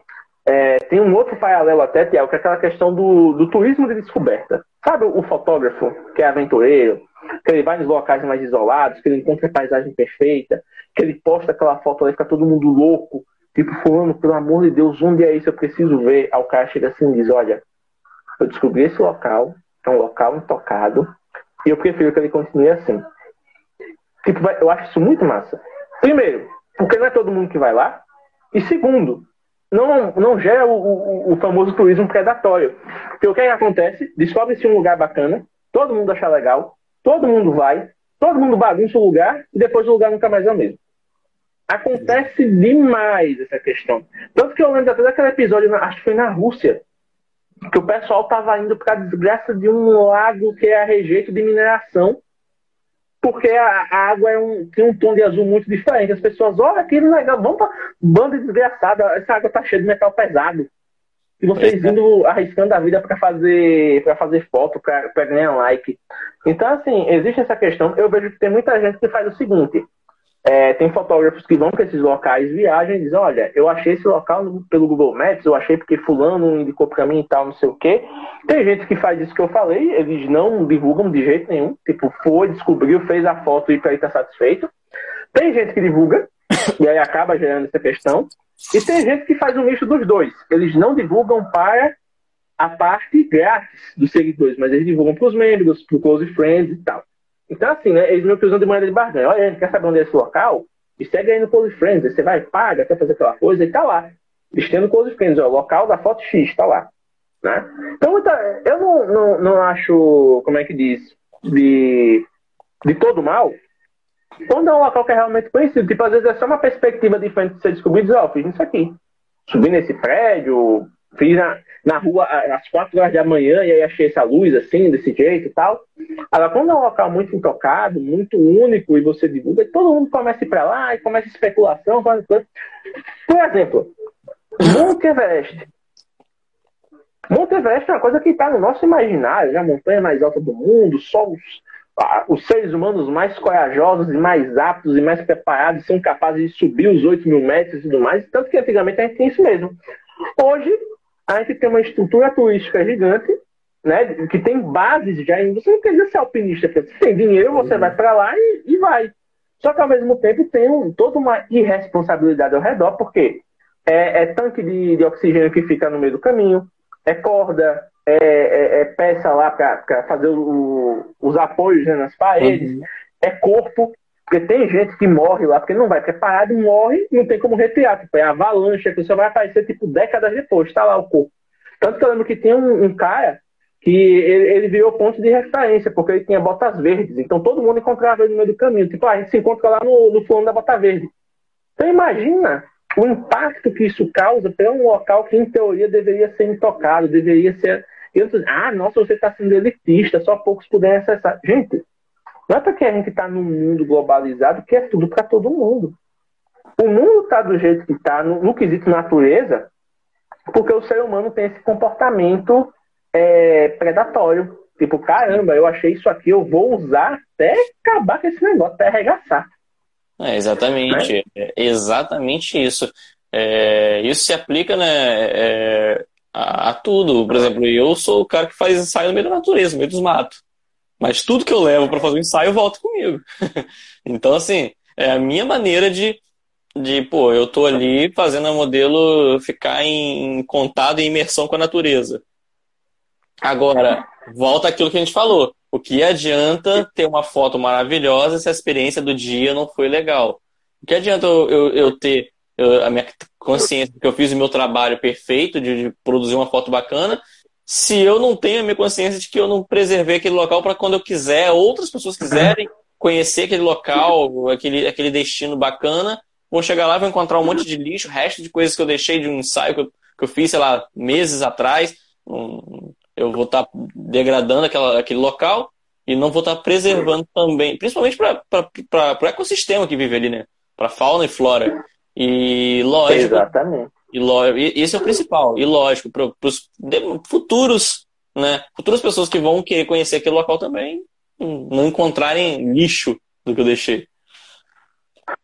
[SPEAKER 1] é, tem um outro paralelo até, Tiago, que é aquela questão do, do turismo de descoberta. Sabe o fotógrafo que é aventureiro, que ele vai nos locais mais isolados, que ele encontra a paisagem perfeita, que ele posta aquela foto e fica todo mundo louco, tipo, fulano, pelo amor de Deus, onde é isso? Eu preciso ver. Aí o cara chega assim e diz, olha, eu descobri esse local, é um local intocado, e eu prefiro que ele continue assim. Tipo, eu acho isso muito massa. Primeiro, porque não é todo mundo que vai lá. E segundo, não, não gera o, o, o famoso turismo predatório. Porque o que, é que acontece? Descobre-se um lugar bacana, todo mundo acha legal, todo mundo vai, todo mundo bagunça o lugar e depois o lugar nunca mais é o mesmo. Acontece demais essa questão. Tanto que eu lembro até daquele episódio, acho que foi na Rússia, que o pessoal estava indo para a desgraça de um lago que é a rejeito de mineração, porque a, água é um, tem um tom de azul muito diferente. As pessoas, olha aquilo legal, vamos para banda desgraçada, essa água tá cheia de metal pesado. E vocês é. indo arriscando a vida para fazer para fazer foto, para ganhar like. Então, assim, existe essa questão. Eu vejo que tem muita gente que faz o seguinte: é, tem fotógrafos que vão para esses locais, viajam e dizem: Olha, eu achei esse local pelo Google Maps, eu achei porque Fulano indicou para mim e tal, não sei o quê. Tem gente que faz isso que eu falei, eles não divulgam de jeito nenhum. Tipo, foi, descobriu, fez a foto e para tá satisfeito. Tem gente que divulga, e aí acaba gerando essa questão. E tem gente que faz um misto dos dois. Eles não divulgam para a parte grátis dos seguidores, mas eles divulgam para os membros, para o close friends e tal. Então, assim, né, eles meio que usam de maneira de barganha. Olha, a gente quer saber onde é esse local? E segue aí no Close Friends. Você vai, paga, quer fazer aquela coisa e tá lá. Eles no Close Friends, ó, local da foto X, tá lá. Né? Então, eu não, não, não acho, como é que diz, de, de todo mal, quando é um local que é realmente conhecido. Tipo, às vezes é só uma perspectiva diferente de você descobrir e ó, oh, fiz isso aqui. Subi nesse prédio, fiz na, na rua às quatro horas da manhã e aí achei essa luz assim, desse jeito e tal. Agora, quando é um local muito intocado, muito único e você divulga, todo mundo começa a ir pra lá e começa especulação, coisa. Por exemplo, Monte Everest. Monte Everest é uma coisa que está no nosso imaginário, né? a montanha mais alta do mundo, só os, os seres humanos mais corajosos e mais aptos e mais preparados são capazes de subir os 8 mil metros e tudo mais. Tanto que antigamente a gente tem isso mesmo. Hoje, a gente tem uma estrutura turística gigante, né? Que tem bases já. Você não precisa ser alpinista, você tem dinheiro, você vai para lá e, e, vai. Só que ao mesmo tempo tem um, toda uma irresponsabilidade ao redor, porque é, é tanque de, de, oxigênio que fica no meio do caminho, é corda, é, é, é peça lá para fazer o, os apoios né, nas paredes, uhum. é corpo, porque tem gente que morre lá porque não vai preparado, morre, não tem como retirar. Tipo, é avalanche, que só vai aparecer tipo décadas depois, tá lá o corpo. Tanto que eu lembro que tinha um, um cara que ele, ele, virou ponto de referência, porque ele tinha botas verdes. Então todo mundo encontrava ele no meio do caminho. Tipo, ah, a gente se encontra lá no, no da bota verde. Então imagina o impacto que isso causa para um local que, em teoria, deveria ser intocado, deveria ser. Ah, nossa, você está sendo elitista, só poucos puderem acessar. Gente, não é porque a gente está num mundo globalizado que é tudo para todo mundo. O mundo está do jeito que está, no, no, quesito natureza, porque o ser humano tem esse comportamento é, predatório. Tipo, caramba, eu achei isso aqui, eu vou usar até acabar com esse negócio, até arregaçar.
[SPEAKER 2] É, exatamente, né? é exatamente isso. É, isso se aplica né, é, a, a, tudo. Por exemplo, eu sou o cara que faz ensaio no meio da natureza, no meio dos matos. Mas tudo que eu levo para fazer o ensaio volta comigo. então, assim, é a minha maneira de, de, pô, eu tô ali fazendo o modelo ficar em, em contato e imersão com a natureza. Agora, volta aquilo que a gente falou. O que adianta ter uma foto maravilhosa se a experiência do dia não foi legal? O que adianta eu, eu, eu ter eu, a minha consciência que eu fiz o meu trabalho perfeito de, de, produzir uma foto bacana, se eu não tenho a minha consciência de que eu não preservei aquele local para quando eu quiser, outras pessoas quiserem conhecer aquele local, aquele, aquele destino bacana, vão chegar lá, vão encontrar um monte de lixo, resto de coisas que eu deixei de um ensaio que eu, que eu fiz, sei lá, meses atrás. Eu vou estar tá degradando aquela, aquele local e não vou estar tá preservando também, principalmente para o ecossistema que vive ali, né? Para fauna e flora. E lógico.
[SPEAKER 1] Exatamente.
[SPEAKER 2] E, e esse é o principal. E lógico, para os futuros, né? Futuras pessoas que vão querer conhecer aquele local também não encontrarem lixo do que eu deixei.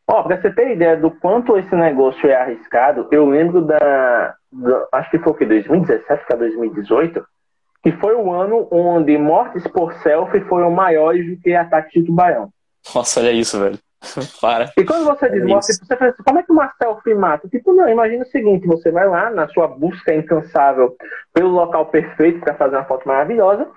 [SPEAKER 1] Ó, oh, pra você ter ideia do quanto esse negócio é arriscado, eu lembro da. da acho que foi o que? 2017 para 2018 que foi o ano onde mortes por selfie foram maiores do que ataques de tubarão.
[SPEAKER 2] Nossa, olha isso, velho. Para.
[SPEAKER 1] E quando você diz morte, você pensa, assim, como é que uma selfie mata? Tipo, não, imagina o seguinte, você vai lá na sua busca incansável pelo local perfeito para fazer uma foto maravilhosa,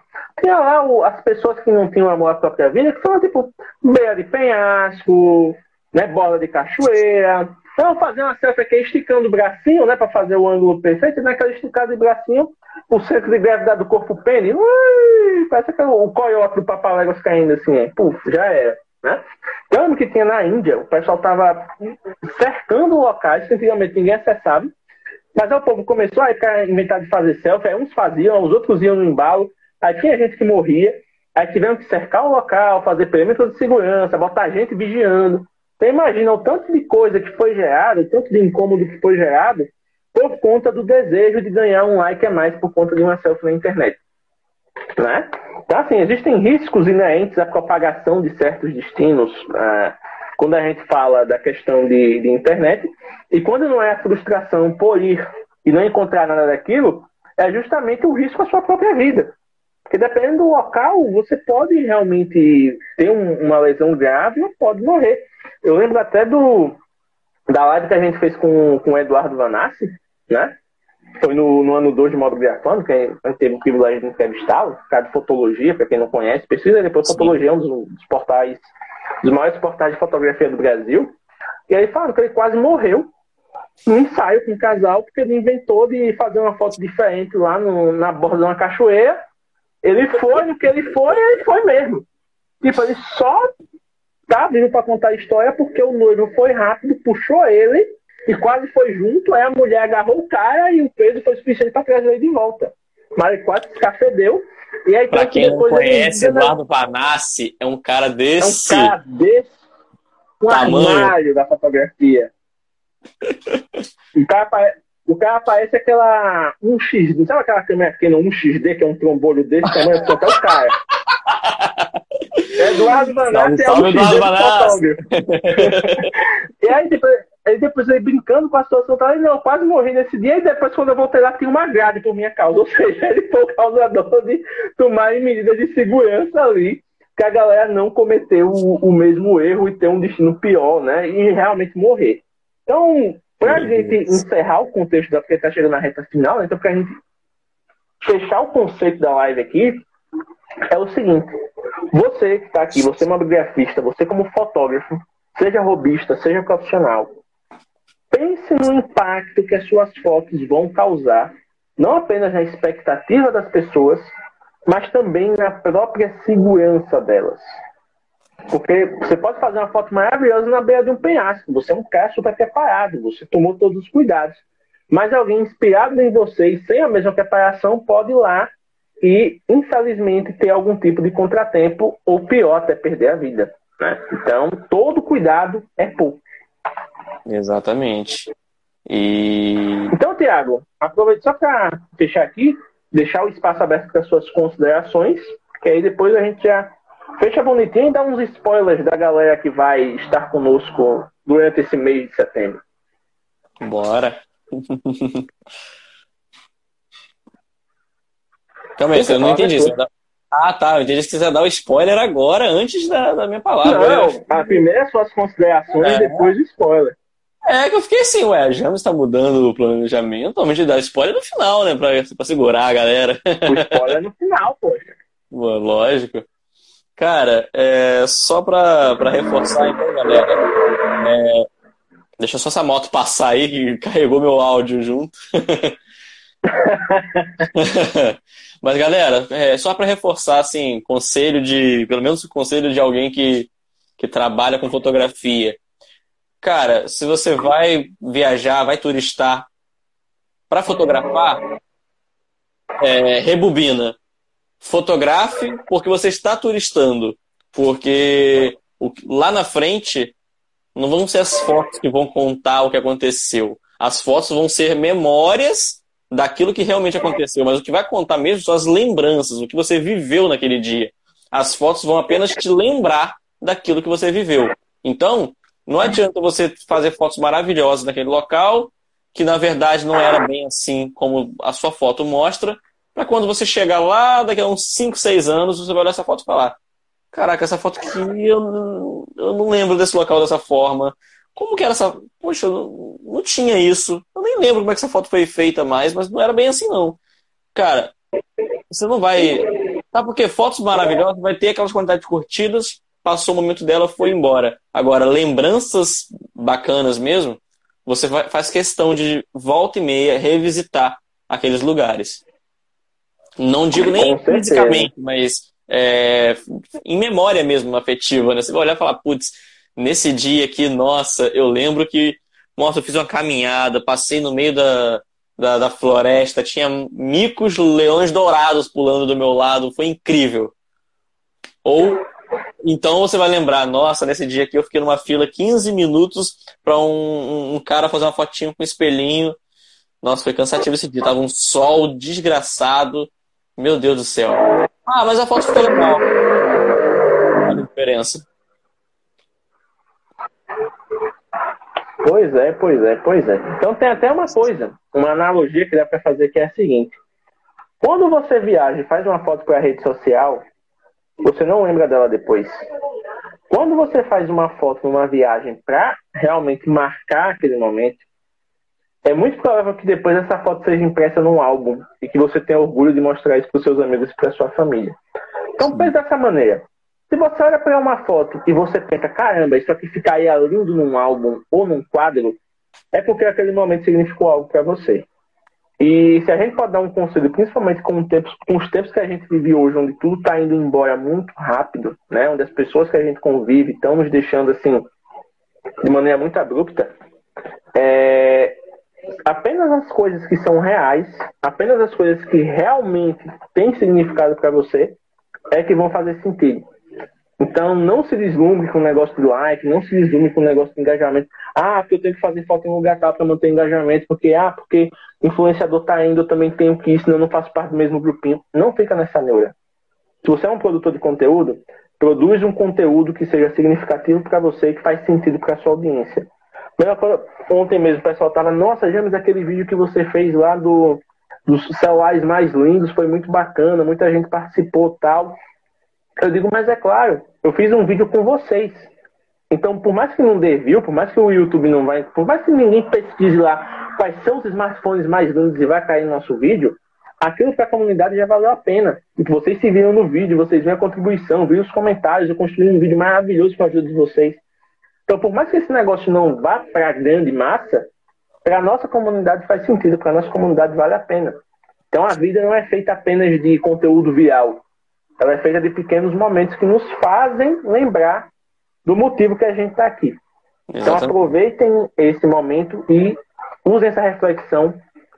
[SPEAKER 1] tem lá o, as pessoas que não tinham amor à própria vida, que são tipo beira de penhasco, né, bola de cachoeira, então, fazer uma selfie aqui esticando o bracinho, né, para fazer o ângulo perfeito, e naquela esticada de bracinho, o centro de gravidade do corpo pene, ui, parece que o coiote do Papaléguas caindo assim, é, puf, já era, né? Tanto que tinha na Índia, o pessoal tava cercando locais que antigamente ninguém acessava, mas aí o povo começou a inventar de fazer selfie, aí uns faziam, os outros iam no embalo, aí tinha gente que morria, aí tiveram que cercar o local, fazer perímetro de segurança, botar gente vigiando, você imagina o tanto de coisa que foi gerado, o tanto de incômodo que foi gerado, por conta do desejo de ganhar um like a mais por conta de uma selfie na internet. Né? Assim, existem riscos inerentes à propagação de certos destinos uh, quando a gente fala da questão de, de internet. E quando não é a frustração por ir e não encontrar nada daquilo, é justamente o risco à sua própria vida. Porque dependendo do local, você pode realmente ter um, uma lesão grave ou pode morrer. Eu lembro até do da live que a gente fez com, com o Eduardo Vanassi, né? Foi no, no ano 2 de modo grafando, que a gente teve o privilégio de entrevistá-lo, cara de fotologia, para quem não conhece, pesquisa depois Sim. fotologia é um dos, dos, portais, dos maiores portais de fotografia do Brasil. E aí falaram que ele quase morreu no ensaio com o casal, porque ele inventou de fazer uma foto diferente lá no, na borda de uma cachoeira. Ele foi no que ele foi, ele foi mesmo. Tipo, ele só tá vindo para contar a história porque o noivo foi rápido, puxou ele e quase foi junto. Aí a mulher agarrou o cara e o peso foi suficiente para trazer ele de volta. Mas ele quase se cafedeu. E aí,
[SPEAKER 2] pra quem não conhece, Eduardo Vanassi é um cara desse.
[SPEAKER 1] É um cara desse. Um armário da fotografia. o, cara, o cara parece aquela 1x, sabe aquela câmera pequena 1xD, que é um trombolho desse tamanho? Até o cara. Eduardo Banassi é um fotógrafo. e aí depois, aí depois ele brincando com a situação, tá, não, quase morri nesse dia, e depois quando eu voltei lá tinha uma grade por minha causa. Ou seja, ele foi o causador de tomar medidas de segurança ali, que a galera não cometeu o, o mesmo erro e ter um destino pior, né? E realmente morrer. Então, para a gente encerrar o contexto da porque está chegando na reta final, né? então para a gente fechar o conceito da live aqui, é o seguinte: você que está aqui, você é uma bibliografista, você como fotógrafo, seja robista, seja profissional, pense no impacto que as suas fotos vão causar, não apenas na expectativa das pessoas, mas também na própria segurança delas. Porque você pode fazer uma foto maravilhosa na beira de um penhasco. Você é um cara super preparado, você tomou todos os cuidados. Mas alguém inspirado em você e sem a mesma preparação pode ir lá e, infelizmente, ter algum tipo de contratempo ou pior, até perder a vida. Né? Então, todo cuidado é pouco.
[SPEAKER 2] Exatamente. E...
[SPEAKER 1] Então, Tiago, aproveite só para fechar aqui, deixar o espaço aberto para suas considerações, que aí depois a gente já Fecha bonitinho e dá uns spoilers da galera que vai estar conosco durante esse mês de setembro.
[SPEAKER 2] Bora. Calma aí, eu não entendi. Ah, tá. Eu entendi que você ia dar o spoiler agora, antes da, da minha palavra.
[SPEAKER 1] Não, a primeira é suas considerações é. e depois o spoiler.
[SPEAKER 2] É que eu fiquei assim, ué, a James tá mudando o planejamento, normalmente dá spoiler no final, né? Pra, pra segurar a galera.
[SPEAKER 1] O spoiler é no final, poxa.
[SPEAKER 2] Lógico. Cara, é, só pra, pra reforçar então, galera. É, deixa só essa moto passar aí que carregou meu áudio junto. Mas, galera, é, só para reforçar, assim, conselho de. Pelo menos o conselho de alguém que, que trabalha com fotografia. Cara, se você vai viajar, vai turistar para fotografar, é, rebobina fotografe porque você está turistando. Porque lá na frente não vão ser as fotos que vão contar o que aconteceu. As fotos vão ser memórias daquilo que realmente aconteceu. Mas o que vai contar mesmo são as lembranças, o que você viveu naquele dia. As fotos vão apenas te lembrar daquilo que você viveu. Então, não adianta você fazer fotos maravilhosas naquele local, que na verdade não era bem assim como a sua foto mostra, para quando você chegar lá, daqui a uns 5, 6 anos, você vai olhar essa foto e falar: Caraca, essa foto aqui eu não, eu não lembro desse local dessa forma. Como que era essa. Poxa, não, não tinha isso. Eu nem lembro como é que essa foto foi feita mais, mas não era bem assim, não. Cara, você não vai. Tá porque fotos maravilhosas vai ter aquelas quantidades de curtidas, passou o momento dela, foi embora. Agora, lembranças bacanas mesmo, você faz questão de volta e meia revisitar aqueles lugares. Não digo nem fisicamente, mas é, em memória mesmo, afetiva. Né? Você vai olhar e falar, putz, nesse dia aqui, nossa, eu lembro que, nossa, eu fiz uma caminhada, passei no meio da, da, da floresta, tinha micos leões dourados pulando do meu lado, foi incrível. Ou então você vai lembrar, nossa, nesse dia aqui eu fiquei numa fila 15 minutos para um, um, cara fazer uma fotinho com um espelhinho. Nossa, foi cansativo esse dia. Tava um sol desgraçado. Meu Deus do céu. Ah, mas a foto ficou legal. Olha a diferença.
[SPEAKER 1] Pois é, pois é, pois é. Então tem até uma coisa, uma analogia que dá para fazer que é a seguinte: quando você viaja e faz uma foto para a rede social, você não lembra dela depois. Quando você faz uma foto numa viagem para realmente marcar aquele momento, é muito provável que depois essa foto seja impressa num álbum e que você tenha orgulho de mostrar isso para os seus amigos e para sua família. Então pense dessa maneira. Se você olha para uma foto e você pensa, caramba, isso aqui ficaria lindo num álbum ou num quadro, é porque aquele momento significou algo para você. E se a gente pode dar um conselho, principalmente com, tempos, com os tempos que a gente vive hoje, onde tudo está indo embora muito rápido, né? onde as pessoas que a gente convive estão nos deixando assim de maneira muito abrupta, é, apenas as coisas que são reais, apenas as coisas que realmente têm significado para você, é que vão fazer sentido. Então, não se deslumbre com o negócio do like, não se deslumbre com o negócio do engajamento. Ah, porque eu tenho que fazer foto em um lugar tal para manter engajamento, porque, ah, porque influenciador tá indo, eu também tenho que ir, senão eu não faço parte do mesmo grupinho. Não fica nessa neura. Se você é um produtor de conteúdo, produz um conteúdo que seja significativo para você e que faz sentido para sua audiência. Ontem mesmo o pessoal tava, nossa, James, aquele vídeo que você fez lá do, dos celulares mais lindos foi muito bacana, muita gente participou tal. Eu digo, mas é claro, eu fiz um vídeo com vocês. Então, por mais que não dê view, por mais que o YouTube não vai, por mais que ninguém pesquise lá quais são os smartphones mais lindos e vai cair no nosso vídeo, aquilo para a comunidade já valeu a pena. E vocês se viram no vídeo, vocês viram a contribuição, viram os comentários, eu construí um vídeo maravilhoso com a ajuda de vocês. Então, por mais que esse negócio não vá para a grande massa, para a nossa comunidade faz sentido, para a nossa comunidade vale a pena. Então, a vida não é feita apenas de conteúdo viral. Ela é feita de pequenos momentos que nos fazem lembrar do motivo que a gente está aqui. Então, Exatamente. Aproveitem esse momento e usem essa reflexão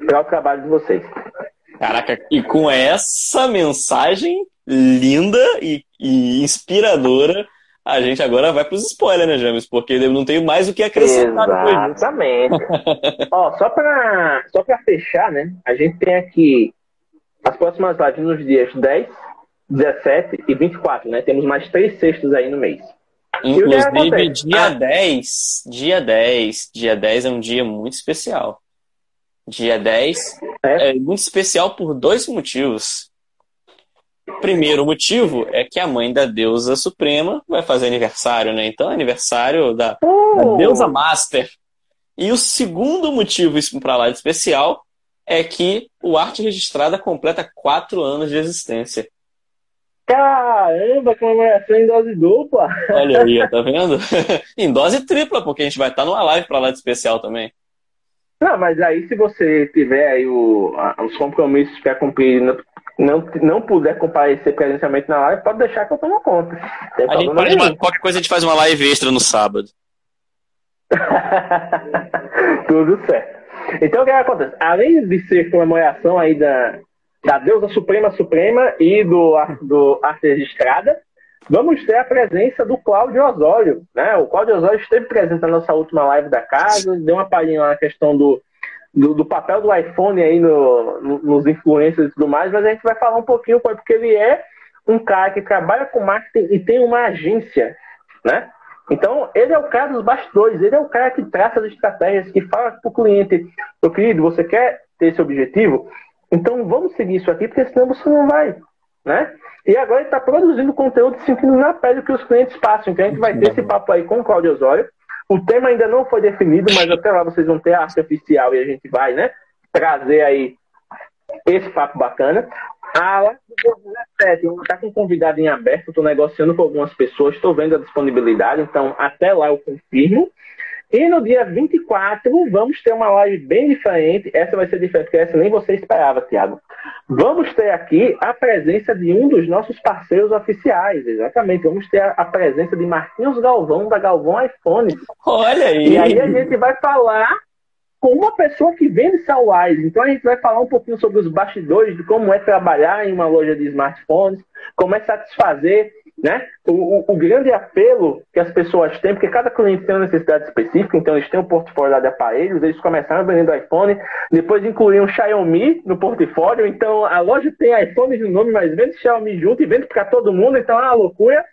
[SPEAKER 1] para o trabalho de vocês.
[SPEAKER 2] Caraca, e com essa mensagem linda e, e inspiradora, a gente agora vai para os spoilers, né, James? Porque eu não tenho mais o que acrescentar.
[SPEAKER 1] Exatamente. Ó, só para só fechar, né? A gente tem aqui as próximas lives nos dias 10, 17 e 24, né? Temos mais três sextos aí no mês.
[SPEAKER 2] Inclusive, dia ah. 10, dia 10, dia 10 é um dia muito especial. Dia 10 é, é muito especial por dois motivos. Primeiro motivo é que a mãe da deusa suprema vai fazer aniversário, né? Então, aniversário da, uh. da deusa master. E o segundo motivo para lá de especial é que o Arte Registrada completa quatro anos de existência.
[SPEAKER 1] Caramba, comemoração em dose dupla.
[SPEAKER 2] Olha aí, tá vendo? em dose tripla, porque a gente vai estar numa live para lá de especial também.
[SPEAKER 1] Não, mas aí se você tiver aí o, os compromissos para cumprir, não, não, não puder comparecer presencialmente na live, pode deixar que eu tomo conta.
[SPEAKER 2] A gente pode, uma, qualquer coisa a gente faz uma live extra no sábado.
[SPEAKER 1] Tudo certo. Então o que acontece? Além de ser comemoração aí da, da deusa suprema suprema e do, do arte registrada, vamos ter a presença do Cláudio Osório. Né? O Cláudio Osório esteve presente na nossa última live da casa, deu uma palhinha na questão do, do, do, papel do iPhone aí no, no, nos influencers e tudo mais, mas a gente vai falar um pouquinho, porque ele é um cara que trabalha com marketing e tem uma agência, né? Então, ele é o cara dos bastidores, ele é o cara que traça as estratégias, que fala para o cliente, meu querido, você quer ter esse objetivo? Então vamos seguir isso aqui, porque senão você não vai. Né? E agora ele está produzindo conteúdo sentindo na pele que os clientes passam. Então a gente vai ter esse papo aí com o Claudio Osório. O tema ainda não foi definido, mas até lá vocês vão ter a arte oficial e a gente vai né, trazer aí esse papo bacana. A live do 17, está com convidado em aberto, estou negociando com algumas pessoas, estou vendo a disponibilidade, então até lá eu confirmo. E no dia 24, vamos ter uma live bem diferente. Essa vai ser diferente, porque essa nem você esperava, Tiago. Vamos ter aqui a presença de um dos nossos parceiros oficiais. Exatamente. Vamos ter a presença de Marquinhos Galvão, da Galvão iPhone.
[SPEAKER 2] Olha aí!
[SPEAKER 1] E aí a gente vai falar com uma pessoa que vende celulares. Então a gente vai falar um pouquinho sobre os bastidores de como é trabalhar em uma loja de smartphones, como é satisfazer né? O, o, o, grande apelo que as pessoas têm, porque cada cliente tem uma necessidade específica, então eles têm um portfólio de aparelhos, eles começaram vendendo iPhone, depois incluíram Xiaomi no portfólio, então a loja tem iPhone no nome, mas vende Xiaomi junto e vende para todo mundo, então é uma loucura.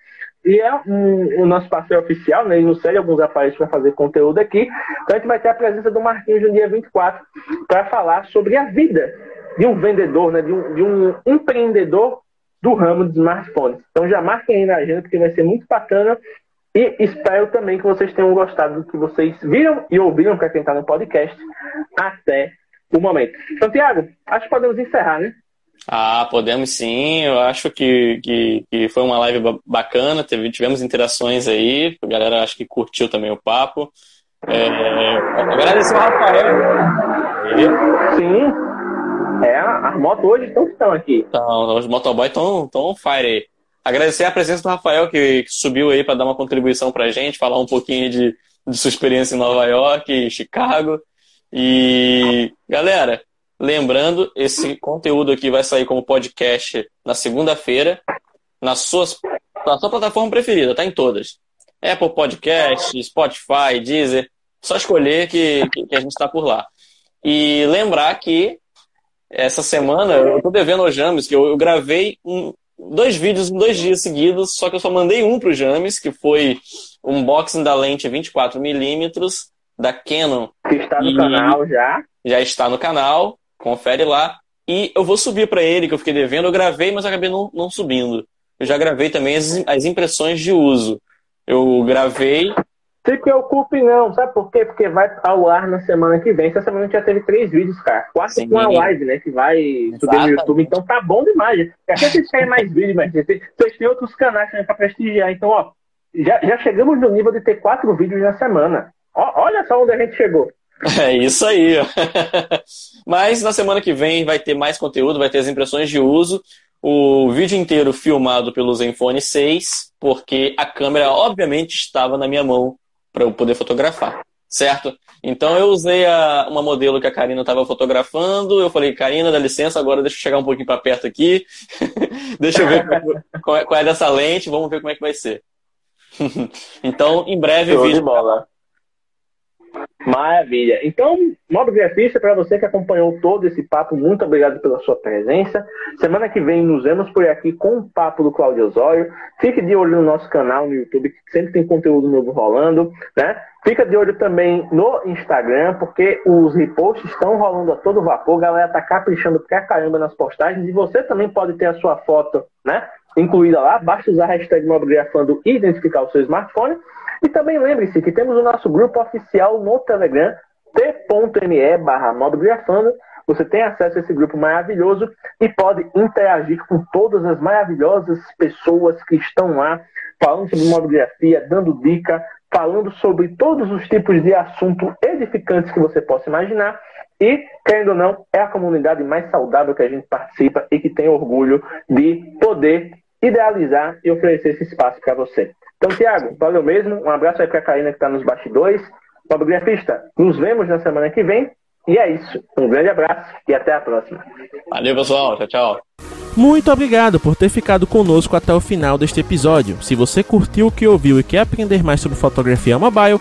[SPEAKER 1] E é um, o nosso parceiro oficial, né? Ele nos cede alguns aparelhos para fazer conteúdo aqui. Então a gente vai ter a presença do Marquinhos no dia 24 para falar sobre a vida de um vendedor, né? de, um, de um empreendedor do ramo de smartphones. Então já marquem aí na agenda, porque vai ser muito bacana. E espero também que vocês tenham gostado do que vocês viram e ouviram para quem está no podcast até o momento. Santiago, acho que podemos encerrar, né?
[SPEAKER 2] Ah, podemos sim. Eu acho que, que, que foi uma live bacana. Teve, tivemos interações aí. A galera acho que curtiu também o papo. É, agradecer ao Rafael.
[SPEAKER 1] Sim. É, as motos hoje estão, estão aqui.
[SPEAKER 2] Então, os motoboys estão on fire aí. Agradecer a presença do Rafael, que, que subiu aí para dar uma contribuição para a gente, falar um pouquinho de, de sua experiência em Nova York, Chicago. E, galera, lembrando, esse conteúdo aqui vai sair como podcast na segunda-feira, nas suas, na sua plataforma preferida, tá em todas. Apple Podcast, Spotify, Deezer, só escolher que, que a gente está por lá. E lembrar que essa semana eu tô devendo ao James, que eu, eu gravei um, dois vídeos em dois dias seguidos, só que eu só mandei um pro James, que foi um unboxing da lente 24mm da Canon.
[SPEAKER 1] Que está no canal já.
[SPEAKER 2] Já está no canal, confere lá. E eu vou subir para ele, que eu fiquei devendo. Eu gravei, mas acabei não, não subindo. Eu já gravei também as, as impressões de uso. Eu gravei
[SPEAKER 1] se preocupe não, sabe por quê? Porque vai ao ar na semana que vem. Essa semana a gente já teve três vídeos, cara. Quatro Sim. com a live, né? Que vai subir no YouTube. Então tá bom demais. Até vocês querem mais vídeos, mas vocês têm outros canais também pra prestigiar. Então, ó, já, já chegamos no nível de ter quatro vídeos na semana. Ó, olha só onde a gente chegou.
[SPEAKER 2] É isso aí. Mas na semana que vem vai ter mais conteúdo, vai ter as impressões de uso. O vídeo inteiro filmado pelo Zenfone 6, porque a câmera obviamente estava na minha mão para eu poder fotografar, certo? Então eu usei a, uma modelo que a Karina estava fotografando, eu falei, Karina, dá licença, agora deixa eu chegar um pouquinho para perto aqui, deixa eu ver qual é, qual é, dessa lente, vamos ver como é que vai ser. então, em breve,
[SPEAKER 1] Show vídeo. De bola. Maravilha. Então, modo grafista, para você que acompanhou todo esse papo, muito obrigado pela sua presença. Semana que vem nos vemos por aqui com o papo do Claudio Osório. Fique de olho no nosso canal no YouTube, que sempre tem conteúdo novo rolando, né? Fica de olho também no Instagram, porque os reposts estão rolando a todo vapor. A galera tá caprichando pra caramba nas postagens e você também pode ter a sua foto, né? Incluída lá. Basta usar a hashtag Mobgrafando e identificar o seu smartphone. E também lembre-se que temos o nosso grupo oficial no Telegram, t.me barra Você tem acesso a esse grupo maravilhoso e pode interagir com todas as maravilhosas pessoas que estão lá falando sobre mobigrafia, dando dica, falando sobre todos os tipos de assunto edificantes que você possa imaginar. E, querendo ou não, é a comunidade mais saudável que a gente participa e que tem orgulho de poder idealizar e oferecer esse espaço para você. Então, Tiago, valeu mesmo. Um abraço aí para a Karina que está nos bastidores. Bob Grafista, nos vemos na semana que vem. E é isso. Um grande abraço e até a próxima.
[SPEAKER 2] Valeu, pessoal. Tchau, tchau.
[SPEAKER 4] Muito obrigado por ter ficado conosco até o final deste episódio. Se você curtiu o que ouviu e quer aprender mais sobre fotografia mobile,